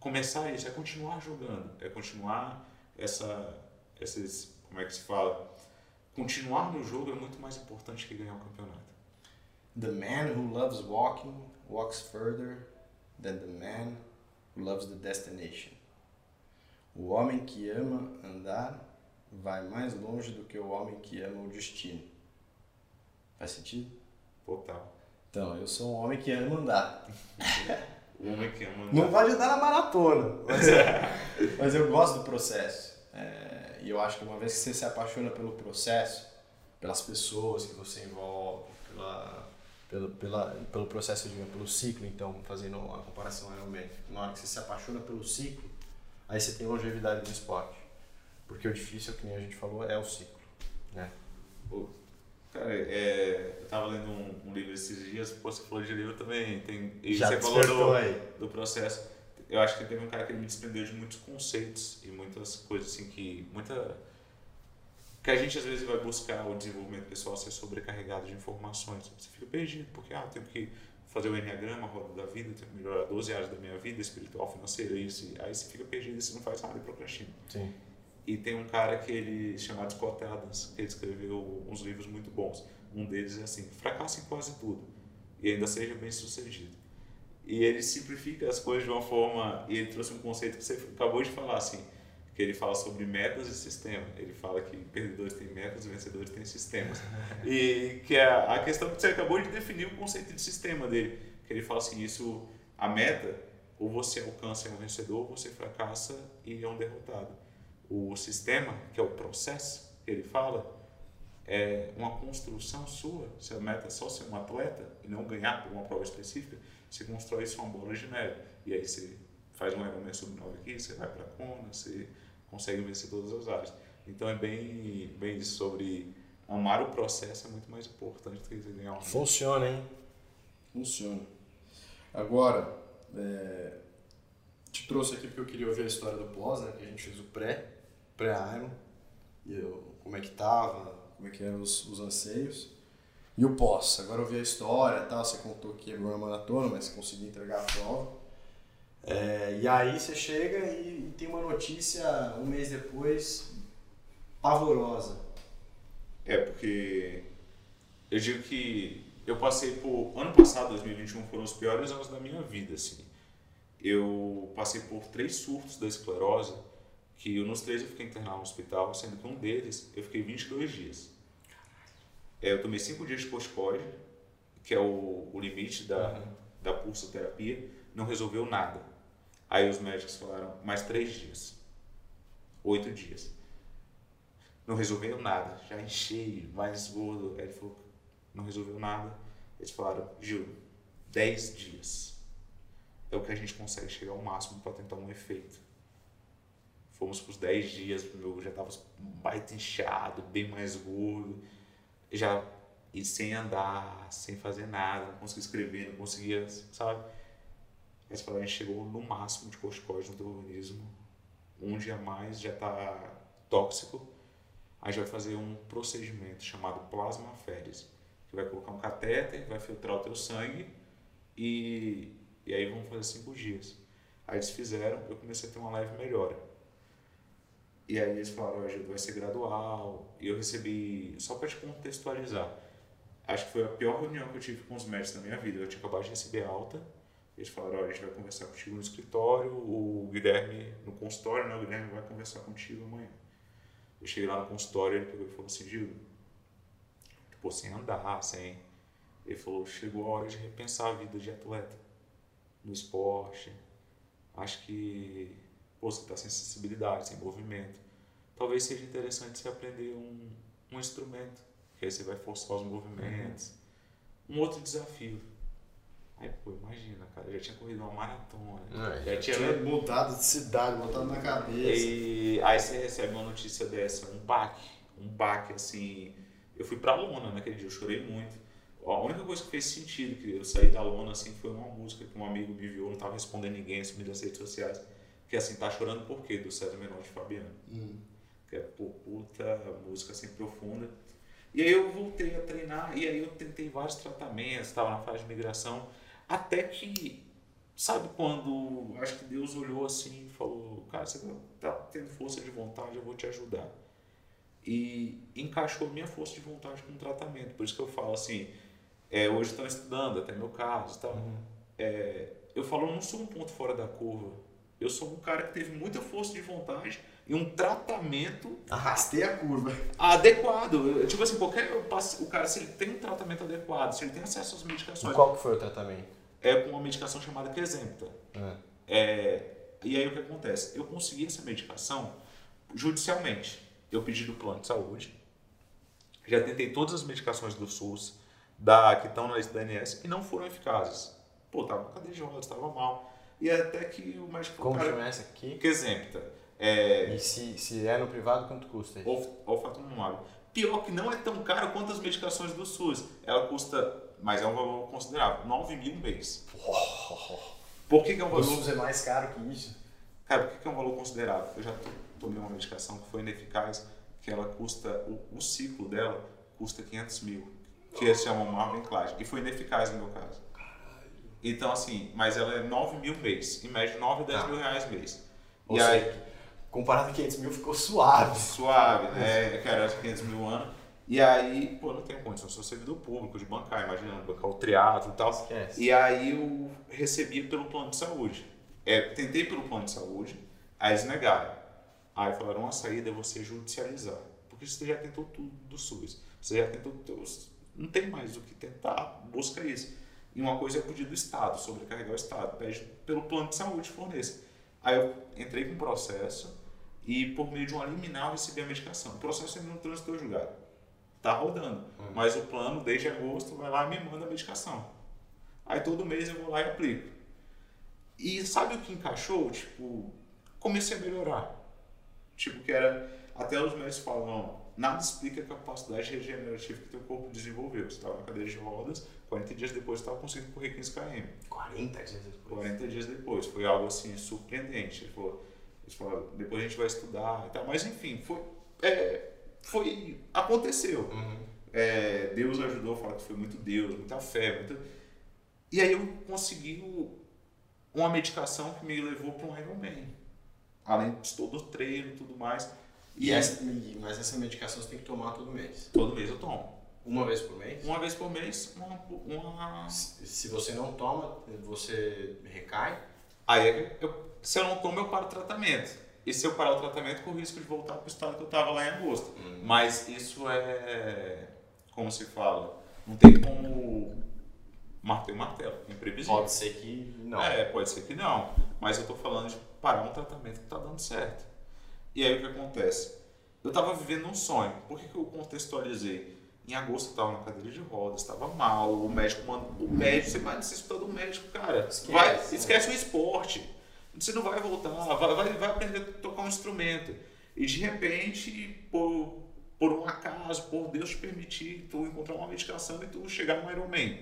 começar isso, é continuar jogando, é continuar essa, esses, como é que se fala, continuar no jogo é muito mais importante que ganhar o campeonato. The man who loves walking walks further than the man who loves the destination. O homem que ama andar vai mais longe do que o homem que ama o destino. Faz sentido? Total. Então, eu sou um homem que ama andar. homem que andar. Não pode andar na maratona, mas, mas eu gosto do processo. É, e eu acho que uma vez que você se apaixona pelo processo, pelas pessoas que você envolve, pela, pelo, pela, pelo processo, de, pelo ciclo, então, fazendo a comparação realmente, na hora que você se apaixona pelo ciclo, aí você tem longevidade no esporte. Porque o difícil, que nem a gente falou, é o ciclo. Né? Cara, é, eu tava lendo um, um, livro esses dias, pô, você falou de livro também, tem, e Já você falou do, do processo. Eu acho que teve um cara que me desprendeu de muitos conceitos e muitas coisas assim que muita que a gente às vezes vai buscar o desenvolvimento pessoal ser sobrecarregado de informações. Você fica perdido, porque ah, eu tenho que fazer o Enneagrama, a roda da vida, tenho que melhorar 12 áreas da minha vida, espiritual, financeira, isso. Aí você fica perdido e você não faz nada e procrastina. Sim. E tem um cara que ele chamado Scott Adams, que ele escreveu uns livros muito bons. Um deles é assim: fracasse em quase tudo e ainda seja bem sucedido. E ele simplifica as coisas de uma forma. E ele trouxe um conceito que você acabou de falar, assim, que ele fala sobre metas e sistema. Ele fala que perdedores têm metas e vencedores têm sistemas. e que é a questão que você acabou de definir o conceito de sistema dele. Que ele fala assim: isso, a meta, ou você alcança e é um vencedor, ou você fracassa e é um derrotado. O sistema, que é o processo que ele fala, é uma construção sua. Se a meta é só ser um atleta e não ganhar por uma prova específica, você constrói isso uma bola de neve. E aí você faz um Ironman sub 9 aqui, você vai para a Kona, você consegue vencer todas as áreas. Então é bem, bem isso sobre amar o processo é muito mais importante do que ganhar um Funciona, hein? Funciona. Agora, é, te trouxe aqui porque eu queria ouvir a história do pós, né? Que a gente fez o pré, pré-Iron, como é que tava, como é que eram os, os anseios. E o pós, agora eu vi a história tal, você contou que quebrou a maratona, mas conseguiu entregar a prova. É, e aí você chega e, e tem uma notícia um mês depois pavorosa. É, porque eu digo que eu passei por. Ano passado, 2021, foram os piores anos da minha vida, assim. Eu passei por três surtos da esclerose, que nos três eu fiquei internado no hospital, sendo que um deles eu fiquei 22 dias. É, eu tomei cinco dias de corticoide, que é o, o limite da, uhum. da pulsoterapia, não resolveu nada. Aí os médicos falaram, mais três dias. Oito dias. Não resolveu nada. Já enchei, mais gordo. Aí ele falou, não resolveu nada. Eles falaram, Gil, dez dias. É o que a gente consegue chegar ao máximo para tentar um efeito. Fomos para os 10 dias, meu já estava baita inchado, bem mais gordo. Já e sem andar, sem fazer nada, não conseguia escrever, não conseguia, sabe? Esse problema chegou no máximo de corticóide no teu organismo. Um dia mais já está tóxico. Aí já vai fazer um procedimento chamado plasmaférese, que vai colocar um catéter, vai filtrar o teu sangue e, e aí vão fazer cinco dias. Aí eles fizeram, eu comecei a ter uma leve melhora. E aí eles falaram, hoje vai ser gradual. E eu recebi, só para te contextualizar, acho que foi a pior reunião que eu tive com os médicos da minha vida. Eu tinha acabado de receber alta. Eles falaram, olha, a gente vai conversar contigo no escritório, o Guilherme no consultório, né? O Guilherme vai conversar contigo amanhã. Eu cheguei lá no consultório, ele pegou e falou assim, Gil, tipo, sem andar, sem... Ele falou, chegou a hora de repensar a vida de atleta no esporte. Acho que, você está sem sensibilidade, sem movimento. Talvez seja interessante você aprender um, um instrumento que aí você vai forçar os movimentos. Uhum. Um outro desafio. Aí, pô, imagina, cara, eu já tinha corrido uma maratona. É, já, já, tinha, tinha mudado de cidade, botado na cabeça. E aí você recebe uma notícia dessa, um baque, um baque assim. Eu fui pra lona naquele dia, eu chorei muito. A única coisa que fez sentido que eu saí da lona assim foi uma música que um amigo me viu, não tava respondendo ninguém, sumindo nas redes sociais. Que assim, tá chorando por quê? Do César Menor de Fabiano. Hum. Que é, pô, puta música assim profunda. E aí eu voltei a treinar, e aí eu tentei vários tratamentos, estava na fase de migração, até que, sabe quando acho que Deus olhou assim e falou, cara, você está tendo força de vontade, eu vou te ajudar. E encaixou minha força de vontade com o tratamento. Por isso que eu falo assim, é, hoje estão estudando, até meu caso, tá? Uhum. É, eu falo, eu não sou um ponto fora da curva. Eu sou um cara que teve muita força de vontade e um tratamento. Arrastei a curva. Adequado. Tipo assim, qualquer. O cara, se ele tem um tratamento adequado, se ele tem acesso às medicações. E qual que foi o tratamento? É com uma medicação chamada Quesempta. É. É, e aí o que acontece? Eu consegui essa medicação judicialmente. Eu pedi do plano de saúde. Já tentei todas as medicações do SUS, da, que estão na lista da ANS, e não foram eficazes. Pô, tava com cadeia de rodas, tava mal. E até que o médico Como cara, chama essa aqui? Quesempta. É... E se, se é no privado, quanto custa mamário. Pior que não é tão caro quanto as medicações do SUS. Ela custa, mas é um valor considerável, 9 mil mês. Por que, que é um valor... O SUS é mais caro que isso? Cara, por que, que é um valor considerável? Eu já tomei uma medicação que foi ineficaz, que ela custa, o, o ciclo dela custa 500 mil, que se chama Marvin Clyde, e foi ineficaz no meu caso. Então, assim, mas ela é 9 mil mês, em média 9 a 10 ah. mil reais mês. Ou e seja, aí, comparado a 500 mil, ficou suave. Suave, né? Que era 500 mil ano. E aí, pô, não tenho condição, sou servidor público de bancar, imagina, bancar o triatlo e tal. Esquece. E aí eu recebi pelo plano de saúde. É, tentei pelo plano de saúde, aí eles negaram. Aí falaram, uma saída é você judicializar. Porque você já tentou tudo do SUS. Você já tentou. Não tem mais o que tentar, busca isso. E uma coisa é pedir do Estado, sobrecarregar o Estado. Pede pelo plano de saúde forneça. Aí eu entrei com um processo e por meio de uma liminar eu recebi a medicação. O processo ainda não transitou julgado. Está rodando. Uhum. Mas o plano, desde agosto, vai lá e me manda a medicação. Aí todo mês eu vou lá e aplico. E sabe o que encaixou? Tipo, comecei a melhorar. Tipo, que era. Até os médicos falam, nada explica a capacidade regenerativa que teu corpo desenvolveu. Você estava na cadeira de rodas, 40 dias depois você estava conseguindo correr 15 km. 40 dias depois? 40 dias depois. Foi algo assim surpreendente. Ele falou, eles falaram, depois a gente vai estudar e tal. Mas enfim, foi, é, foi aconteceu. Uhum. É, Deus ajudou, falar que foi muito Deus, muita fé. Muita... E aí eu consegui uma medicação que me levou para um Ironman. Além de todo o treino e tudo mais. E essa, mas essa medicação você tem que tomar todo mês? Todo mês eu tomo. Uma vez por mês? Uma vez por mês, uma. uma... Se você não toma, você recai? Aí, eu, se eu não tomo, eu paro o tratamento. E se eu parar o tratamento, corro o risco de voltar para o estado que eu estava lá em agosto. Hum. Mas isso é. Como se fala? Não tem como martelo martelo, imprevisível. Pode ser que não. É, pode ser que não. Mas eu estou falando de parar um tratamento que está dando certo. E aí o que acontece? Eu estava vivendo um sonho. Por que, que eu contextualizei? Em agosto eu estava na cadeira de rodas, estava mal, o médico manda. O médico, você vai necessitar do médico, cara. Esquece, vai, esquece o esporte. Você não vai voltar, vai, vai, vai aprender a tocar um instrumento. E de repente, por, por um acaso, por Deus te permitir, tu encontrar uma medicação e tu chegar no Ironman.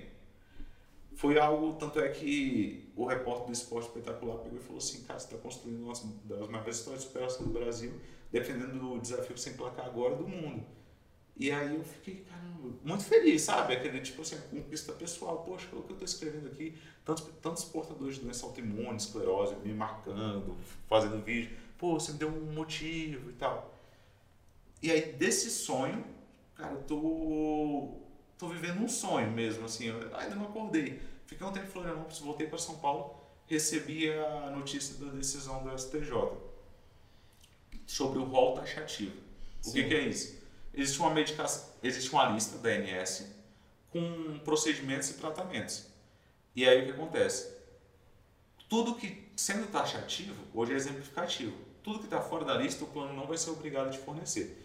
Foi algo, tanto é que o repórter do Esporte Espetacular pegou e falou assim, cara, você está construindo uma das maiores histórias de superação do Brasil, defendendo o desafio sem placar agora do mundo. E aí eu fiquei, caramba, muito feliz, sabe? Aquele tipo assim, conquista pessoal. Poxa, o que eu estou escrevendo aqui, tantos, tantos portadores de doença autoimune, esclerose, me marcando, fazendo vídeo. Pô, você me deu um motivo e tal. E aí, desse sonho, cara, eu tô, tô vivendo um sonho mesmo, assim. Eu ainda não acordei. Fiquei um tempo em Florianópolis, voltei para São Paulo, recebi a notícia da decisão do STJ sobre o rol taxativo. O que, que é isso? existe uma medicação, existe uma lista da ANS com procedimentos e tratamentos. E aí o que acontece? Tudo que, sendo taxativo, hoje é exemplificativo, tudo que está fora da lista, o plano não vai ser obrigado a te fornecer.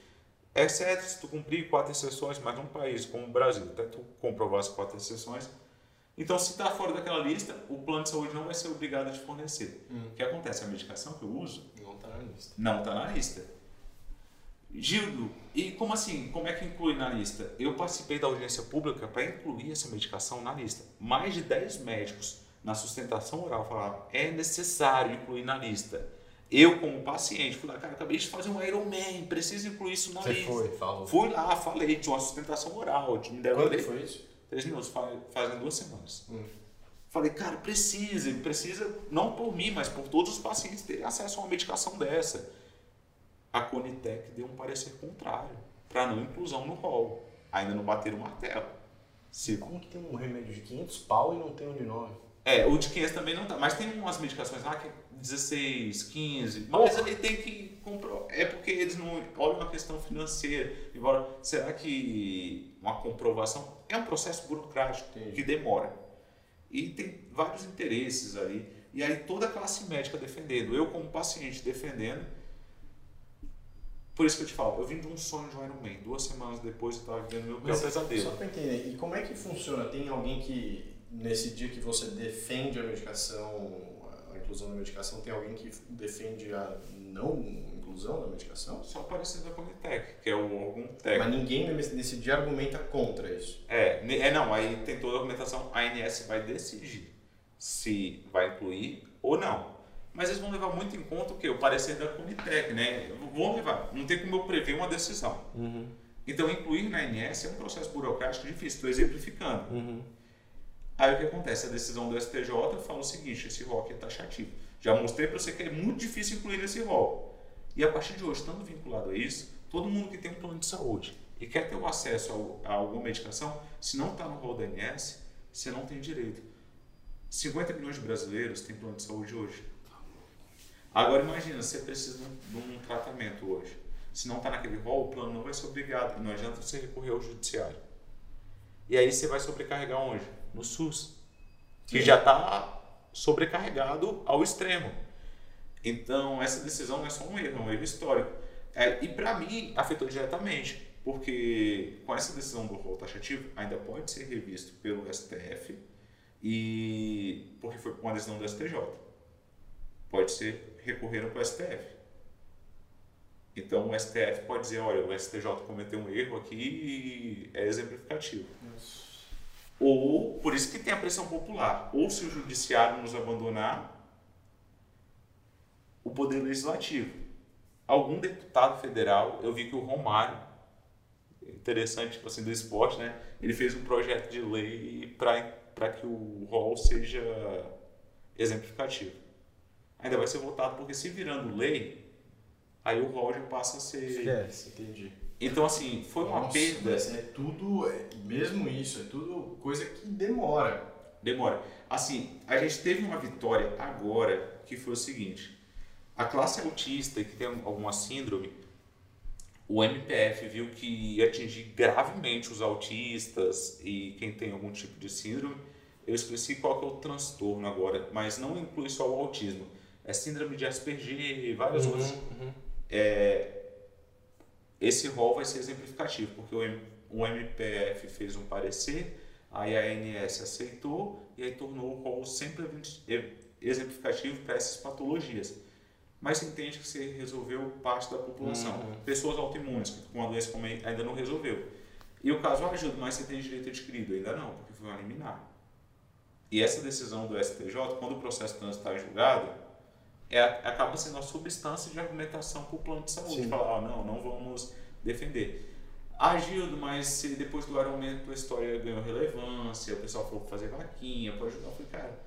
Exceto se tu cumprir quatro exceções, mas num país como o Brasil, até tu comprovar as quatro exceções. Então, se está fora daquela lista, o plano de saúde não vai ser obrigado a te fornecer. Hum. O que acontece? A medicação que eu uso não está na lista. Não está na lista. Gildo, e como assim? Como é que inclui na lista? Eu participei da audiência pública para incluir essa medicação na lista. Mais de 10 médicos na sustentação oral falaram é necessário incluir na lista. Eu, como paciente, fui lá, cara, acabei de fazer um Ironman, preciso incluir isso na Você lista. Foi, falou. Fui lá, falei, tinha uma sustentação oral. Me deram Quando foi isso? Três minutos, fazem duas semanas. Hum. Falei, cara, precisa, precisa, não por mim, mas por todos os pacientes terem acesso a uma medicação dessa a Conitec deu um parecer contrário para não inclusão no rol. Ainda não bateram o martelo. Se... Como que tem um remédio de 500 pau e não tem um de 9? É, o de 500 também não tá. Mas tem umas medicações lá que 16, 15. Mas ele tem que comprovar. É porque eles não olham a questão financeira. Embora, será que uma comprovação é um processo burocrático Entendi. que demora. E tem vários interesses ali. E aí toda a classe médica defendendo. Eu, como paciente, defendendo por isso que eu te falo, eu vim de um sonho de um Ironman. Duas semanas depois eu estava vivendo meu pior pesadelo. Só para entender, e como é que funciona? Tem alguém que, nesse dia que você defende a medicação, inclusão da medicação, tem alguém que defende a não inclusão da medicação? Só aparecendo da Conitec, que é o órgão técnico. Mas ninguém nesse dia argumenta contra isso? É, é não, aí tem toda a argumentação, a ANS vai decidir se vai incluir ou não mas eles vão levar muito em conta o que? O parecer da Conitec, né? Vão levar, não tem como eu prever uma decisão. Uhum. Então, incluir na ANS é um processo burocrático difícil, estou exemplificando. Uhum. Aí o que acontece? A decisão do STJ fala o seguinte: esse rol aqui é taxativo. Já mostrei para você que é muito difícil incluir nesse rol. E a partir de hoje, estando vinculado a isso, todo mundo que tem um plano de saúde e quer ter o acesso a, alguma medicação, se não está no rol da ANS, você não tem direito. 50 milhões de brasileiros têm plano de saúde hoje. Agora imagina, você precisa de um tratamento hoje. Se não está naquele rol, o plano não vai ser obrigado. Não adianta você recorrer ao judiciário. E aí você vai sobrecarregar onde? No SUS. Que Sim. já está sobrecarregado ao extremo. Então, essa decisão não é só um erro, é um erro histórico. É, e para mim, afetou diretamente, porque com essa decisão do rol taxativo, ainda pode ser revisto pelo STF, e porque foi com a decisão do STJ. Pode ser recorreram para o STF. Então o STF pode dizer, olha, o STJ cometeu um erro aqui e é exemplificativo. Isso. Ou, por isso que tem a pressão popular, ou se o judiciário nos abandonar, o poder legislativo. Algum deputado federal, eu vi que o Romário, interessante, tipo assim, do esporte, né? Ele fez um projeto de lei para que o rol seja exemplificativo. Ainda vai ser votado porque se virando lei, aí o rol já passa a ser. Esquece, entendi. Então, assim, foi uma Nossa, perda. mas é tudo, é, mesmo isso, é tudo coisa que demora. Demora. Assim, a gente teve uma vitória agora que foi o seguinte: a classe autista que tem alguma síndrome, o MPF viu que ia atingir gravemente os autistas e quem tem algum tipo de síndrome. Eu esqueci qual que é o transtorno agora, mas não inclui só o autismo. É síndrome de Asperger e várias Uhum, outras. É, esse rol vai ser exemplificativo, porque o, M- o MPF fez um parecer, aí a ANS aceitou e aí tornou o rol sempre exemplificativo para essas patologias. Mas você entende que você resolveu parte da população. Uhum. Pessoas autoimunes, com a doença como ainda não resolveu. E o caso ajuda, mas você tem direito adquirido? Ainda não, porque foi uma liminar. E essa decisão do STJ, quando o processo transitar em julgado, é, acaba sendo a substância de argumentação para o plano de saúde. Sim. Falar, ah, não, não vamos defender. Ah, Gildo, mas se depois do aumento a história ganhou relevância, o pessoal falou para fazer vaquinha, para ajudar. Eu falei, cara,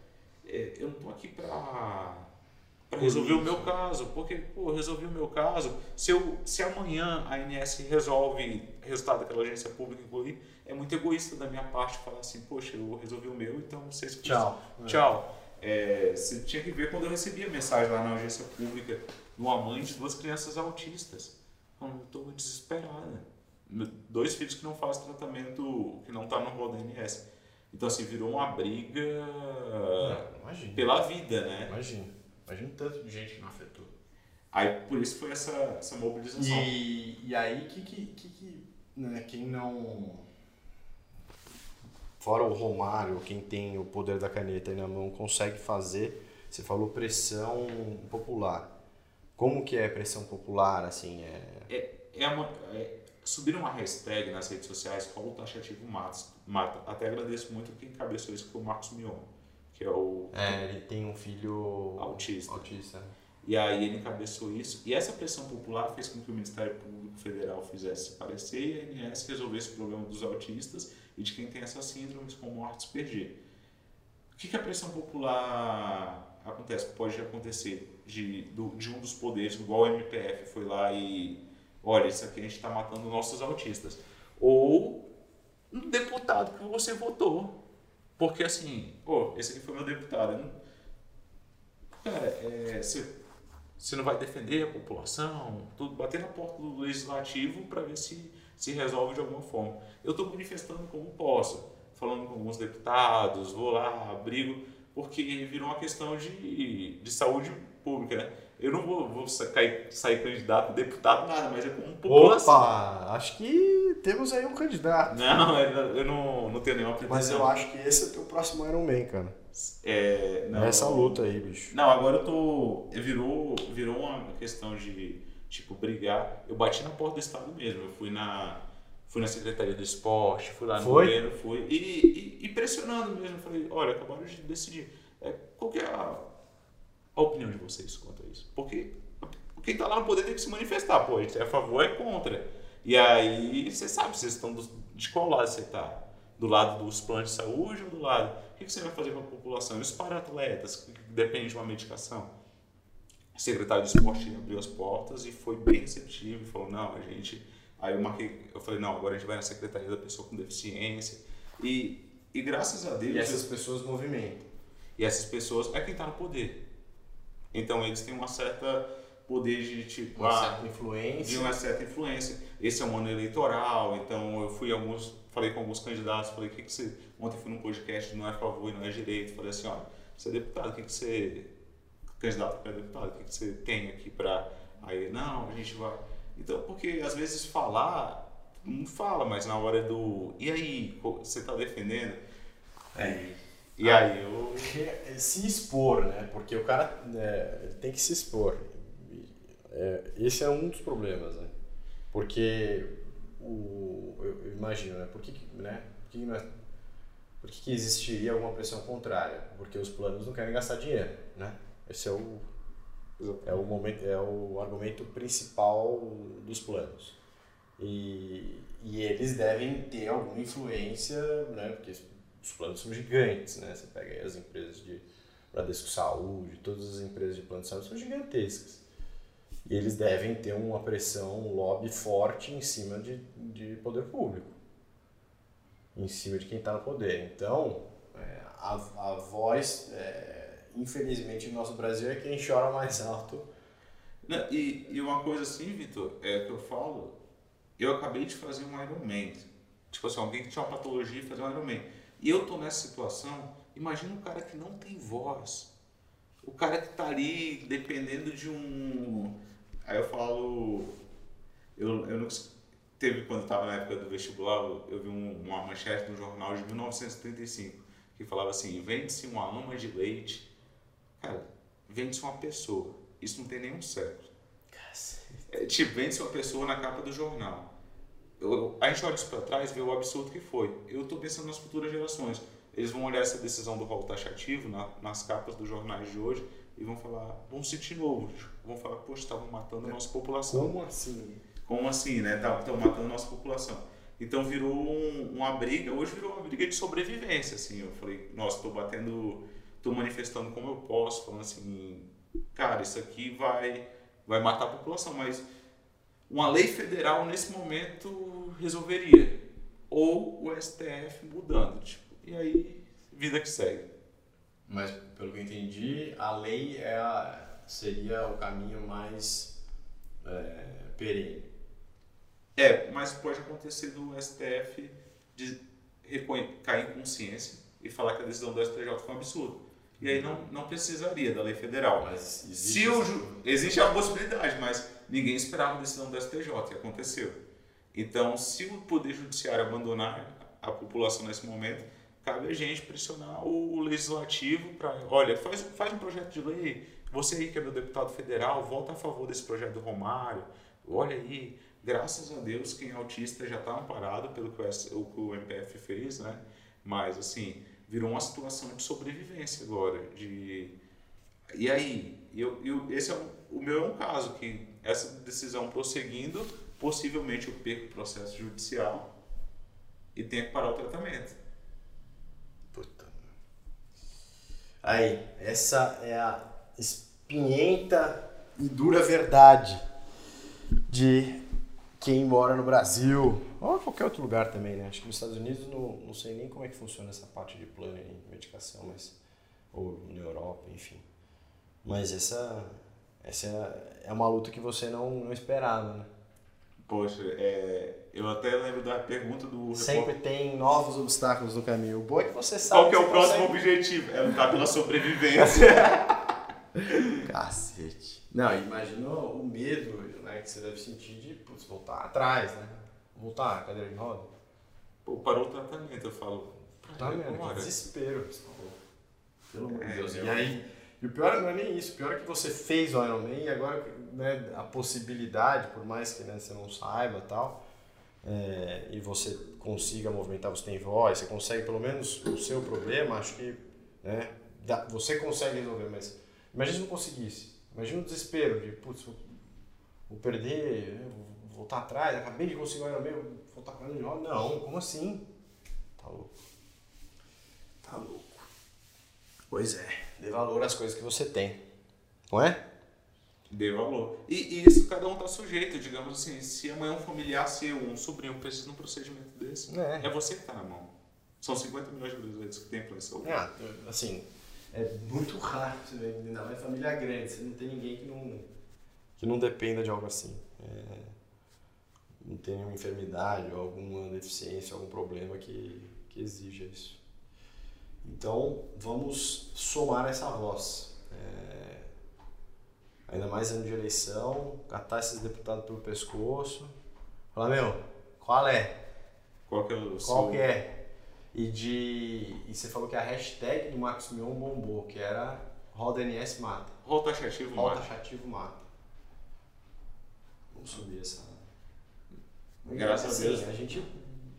é, eu não estou aqui para resolver o meu caso, porque, pô, resolvi o meu caso. Se, eu, se amanhã a ANS resolve resultado daquela agência pública incluir, é muito egoísta da minha parte falar assim, poxa, eu resolvi o meu, então vocês Tchau. Tchau. É, você tinha que ver quando eu recebia mensagem lá na agência pública de uma mãe de duas crianças autistas. Falando, eu estou desesperada. Dois filhos que não fazem tratamento, que não tá no rol da ANS. Então, assim, virou uma briga Não, imagina. pela vida, né? Imagina. Imagina o tanto de gente que não afetou. Aí, por isso foi essa, essa mobilização. E, e aí, que, que, que, que né, quem não. Fora o Romário, quem tem o poder da caneta aí na mão, consegue fazer. Você falou pressão popular. Como que é pressão popular, assim? É... É uma, é, subiram uma hashtag nas redes sociais, qual o taxativo Matos, mata. Até agradeço muito quem encabeçou isso, que foi o Marcos Mion, que é o é, ele tem um filho autista. autista. E aí ele encabeçou isso. E essa pressão popular fez com que o Ministério Público Federal fizesse esse parecer e a ANS resolvesse o problema dos autistas e de quem tem essas síndromes como Asperger. O que, que a pressão popular acontece? Pode acontecer de, de um dos poderes, igual o MPF foi lá e olha, isso aqui a gente está matando nossos autistas. Ou um deputado que você votou. Porque assim, pô, esse aqui foi meu deputado. não- Cara, é, você, você não vai defender a população, tudo, bater na porta do legislativo para ver se se resolve de alguma forma. Eu estou manifestando como posso, falando com alguns deputados, vou lá, brigo, porque virou uma questão de, de saúde pública, né? Eu não vou, vou sa- cair, sair candidato a deputado, nada, mas é como população. Opa! Acho que temos aí um candidato. Não, eu eu não, não tenho nenhuma pretensão. Mas eu acho que esse é o teu próximo Iron Man, cara. É, não, Essa luta aí, bicho. Não, agora eu tô. Virou, virou uma questão de, tipo, brigar. Eu bati na porta do Estado mesmo. Eu fui na, fui na Secretaria do Esporte, fui lá no Foi? governo, fui. E, e, e pressionando mesmo. Falei, olha, acabaram de decidir. É, qual que é a, a opinião de vocês quanto a isso? Porque quem tá lá no poder tem que se manifestar, pô. A gente é a favor ou é contra. E aí, você sabe, vocês estão do- de qual lado você tá? Do lado dos planos de saúde ou do lado? O que que você vai fazer com a população? E os para-atletas, que dependem de uma medicação? Secretário de esporte abriu as portas e foi bem receptivo e falou: não, a gente. Aí eu marquei, eu falei: não, agora a gente vai na secretaria da pessoa com deficiência. E, e graças a Deus. E essas pessoas movimentam. E essas pessoas é quem está no poder. Então eles têm uma certa poder de tipo, Uma ah, certa influência. de uma certa influência. Esse é um ano eleitoral, então eu fui alguns, falei com alguns candidatos, falei, o que, que você. Ontem fui num podcast, não é favor e não é direito. Falei assim, olha, você é deputado, o que, que você. Candidato para deputado, o que, você tem aqui para. Aí, não, a gente vai. Então, porque às vezes falar, mundo fala, mas na hora do. E aí, você está defendendo? É. E aí eu. É, Se expor, né? Porque o cara é, ele tem que se expor. É, esse é um dos problemas, né? Porque o, eu, eu imagino, né? Por que, né? Por que, não é- por que, que existiria alguma pressão contrária? Porque os planos não querem gastar dinheiro, né? Esse é o, é o, momento, é o argumento principal dos planos. E, e eles devem ter alguma influência, né? Porque os planos são gigantes, né? Você pega aí as empresas de Bradesco Saúde, todas as empresas de plano de saúde são gigantescas. E eles devem ter uma pressão, um lobby forte em cima de, de poder público, em cima de quem está no poder. Então, é, a, a voz, é, infelizmente, no nosso Brasil é quem chora mais alto. E, e uma coisa assim, Vitor, é que eu falo, eu acabei de fazer um Ironman. Tipo assim, alguém que tinha uma patologia e fazer um Ironman. E eu tô nessa situação, imagina um cara que não tem voz. O cara que tá ali dependendo de um. Aí eu falo. Eu, eu não. Teve quando estava na época do vestibular, eu vi um, uma manchete no jornal de 1935 que falava assim: vende-se uma ama de leite. Cara, vende-se uma pessoa. Isso não tem nenhum século. É, tipo, vende-se uma pessoa na capa do jornal. Eu, a gente olha isso para trás e vê o absurdo que foi. Eu estou pensando nas futuras gerações. Eles vão olhar essa decisão do rol taxativo na, nas capas dos jornais de hoje e vão falar, vão sentir novo. Vão falar, poxa, estavam matando a nossa população. Como assim? Como assim, né? Estão matando a nossa população. Então virou um, uma briga, hoje virou uma briga de sobrevivência, assim. Eu falei, nossa, estou batendo, estou manifestando como eu posso, falando assim, cara, isso aqui vai, vai matar a população, mas uma lei federal nesse momento resolveria. Ou o STF mudando. Tipo, e aí, vida que segue. Mas, pelo que eu entendi, a lei é a, seria o caminho mais é, perene. É, mas pode acontecer do STF de cair em consciência e falar que a decisão do STJ foi um absurdo. E aí não, não precisaria da lei federal. Mas existe, Se o, existe a possibilidade, mas ninguém esperava a decisão do STJ e aconteceu. Então, se o Poder Judiciário abandonar a população nesse momento, cabe a gente pressionar o legislativo para, olha, faz, faz um projeto de lei, você aí que é meu deputado federal, vota a favor desse projeto do Romário, olha aí, graças a Deus quem é autista já está amparado pelo que o, que o MPF fez, né? Mas, assim, virou uma situação de sobrevivência agora, de... E aí, eu, eu, esse é um, o meu é um caso, que essa decisão prosseguindo, possivelmente eu perco o processo judicial e tenho que parar o tratamento. Puta. Aí, essa é a espinhenta e dura verdade de quem mora no Brasil, ou qualquer outro lugar também, né? Acho que nos Estados Unidos não, não sei nem como é que funciona essa parte de plano de medicação, mas ou na Europa, enfim. Mas essa essa é, é uma luta que você não, não esperava, né? Poxa, é, eu até lembro da pergunta do Sempre tem novos obstáculos no caminho. O bom é que você sabe. Qual que é o próximo consegue... objetivo? É lutar pela sobrevivência. Cacete. Não, imagina o medo né, que você deve sentir de putz, voltar atrás, né? Voltar a cadeira de roda. Pô, parou o tratamento, eu falo. Tá vendo? Que desespero. Pelo amor de é, Deus. E aí, e o pior não é nem isso, o pior é que você fez o Ironman e agora né, a possibilidade, por mais que né, você não saiba tal, é, e você consiga movimentar, você tem voz, você consegue pelo menos o seu problema, acho que né, dá, você consegue resolver, mas imagina se não conseguisse. Imagina o desespero de, putz, vou perder, vou voltar atrás, acabei de conseguir o Ironman, voltar para de roda. Não, como assim? Tá louco. Tá louco. Pois é, dê valor às coisas que você tem. Não é? Dê valor. E, e isso cada um está sujeito, digamos assim. Se amanhã um familiar seu, um sobrinho precisa de um procedimento desse, é, é você que está na mão. São 50 milhões de brasileiros que plano saúde. Ah, assim, é muito raro você ver, ainda mais família grande, você não tem ninguém que não que não dependa de algo assim. É, não tem nenhuma enfermidade alguma deficiência, algum problema que, que exija isso. Então, vamos somar essa voz. É, ainda mais ano de eleição, catar esses deputados pelo pescoço, falar, meu, qual é? Qual que é o Qual seu... que é? E, de, e você falou que a hashtag do Marcos Mion bombou, que era Roda NS Mata. Roda Taxativo Mata. Taxativo Mata. Vamos subir essa. Graças assim, a Deus. A gente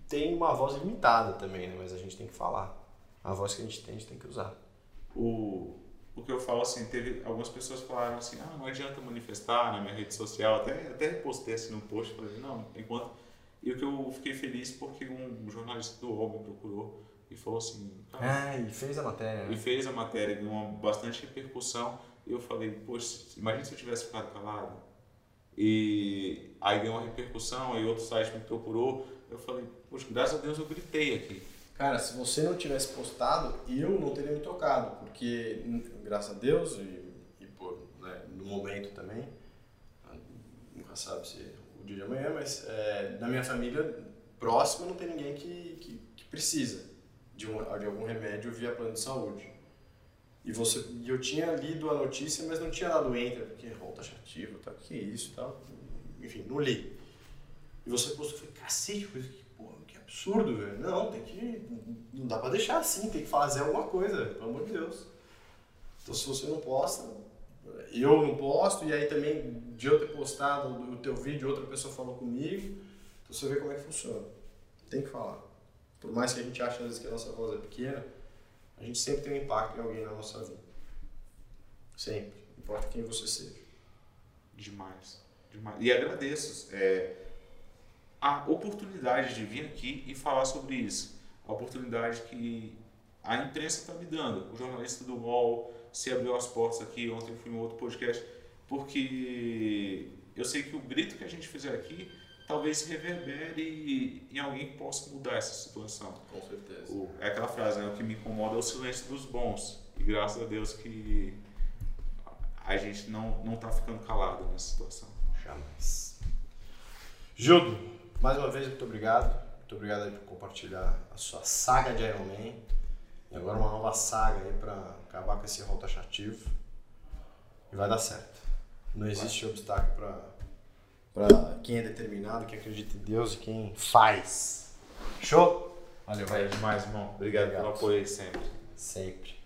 tem uma voz limitada também, né? mas a gente tem que falar. A voz que a gente tem, a gente tem que usar. O, o que eu falo assim, teve algumas pessoas falaram assim, ah, não adianta manifestar na minha rede social, até, até postei assim no post, falei, não, enquanto... E o que eu fiquei feliz porque um jornalista do UOL me procurou e falou assim. Ah, e fez a matéria. Né? E fez a matéria, ganhou bastante repercussão. E eu falei, poxa, imagina se eu tivesse ficado calado. E aí deu uma repercussão, aí outro site me procurou. Eu falei, poxa, graças a Deus eu gritei aqui. Cara, se você não tivesse postado, eu não teria me tocado, porque graças a Deus e, e por, né, no momento também, nunca sabe se o dia de amanhã, mas é, na minha família próxima não tem ninguém que, que, que precisa de, um, de algum remédio via plano de saúde. E você, eu tinha lido a notícia, mas não tinha dado enter, porque rol taxativo, tá, que isso tal. Enfim, não li. E você postou, falei, cacete, coisa que, porra, que absurdo, velho. Não, tem que. Não dá pra deixar assim, tem que fazer alguma coisa, pelo amor de Deus. Então se você não posta, eu não posto, e aí também de eu ter postado o teu vídeo, outra pessoa falou comigo, então você vê como é que funciona. Tem que falar. Por mais que a gente ache às vezes que a nossa voz é pequena, a gente sempre tem um impacto em alguém na nossa vida. Sempre. Não importa quem você seja. Demais. Demais. E agradeço é, a oportunidade de vir aqui e falar sobre isso. A oportunidade que a imprensa está me dando. O jornalista do UOL se abriu as portas aqui. Ontem fui em outro podcast. Porque eu sei que o grito que a gente fizer aqui talvez reverbere em alguém que possa mudar essa situação. Com certeza. O, é aquela frase, né? O que me incomoda é o silêncio dos bons. E graças a Deus que a gente não, não tá ficando calado nessa situação. Jamais. Judo, mais uma vez, muito obrigado. Muito obrigado por compartilhar a sua saga de Iron Man. E agora uma nova saga aí para acabar com esse rol taxativo. E vai dar certo. Não existe obstáculo para para quem é determinado, quem acredita em Deus e quem faz. Show? Valeu, vai demais, irmão. Obrigado, Obrigado. pelo apoio aí sempre. Sempre.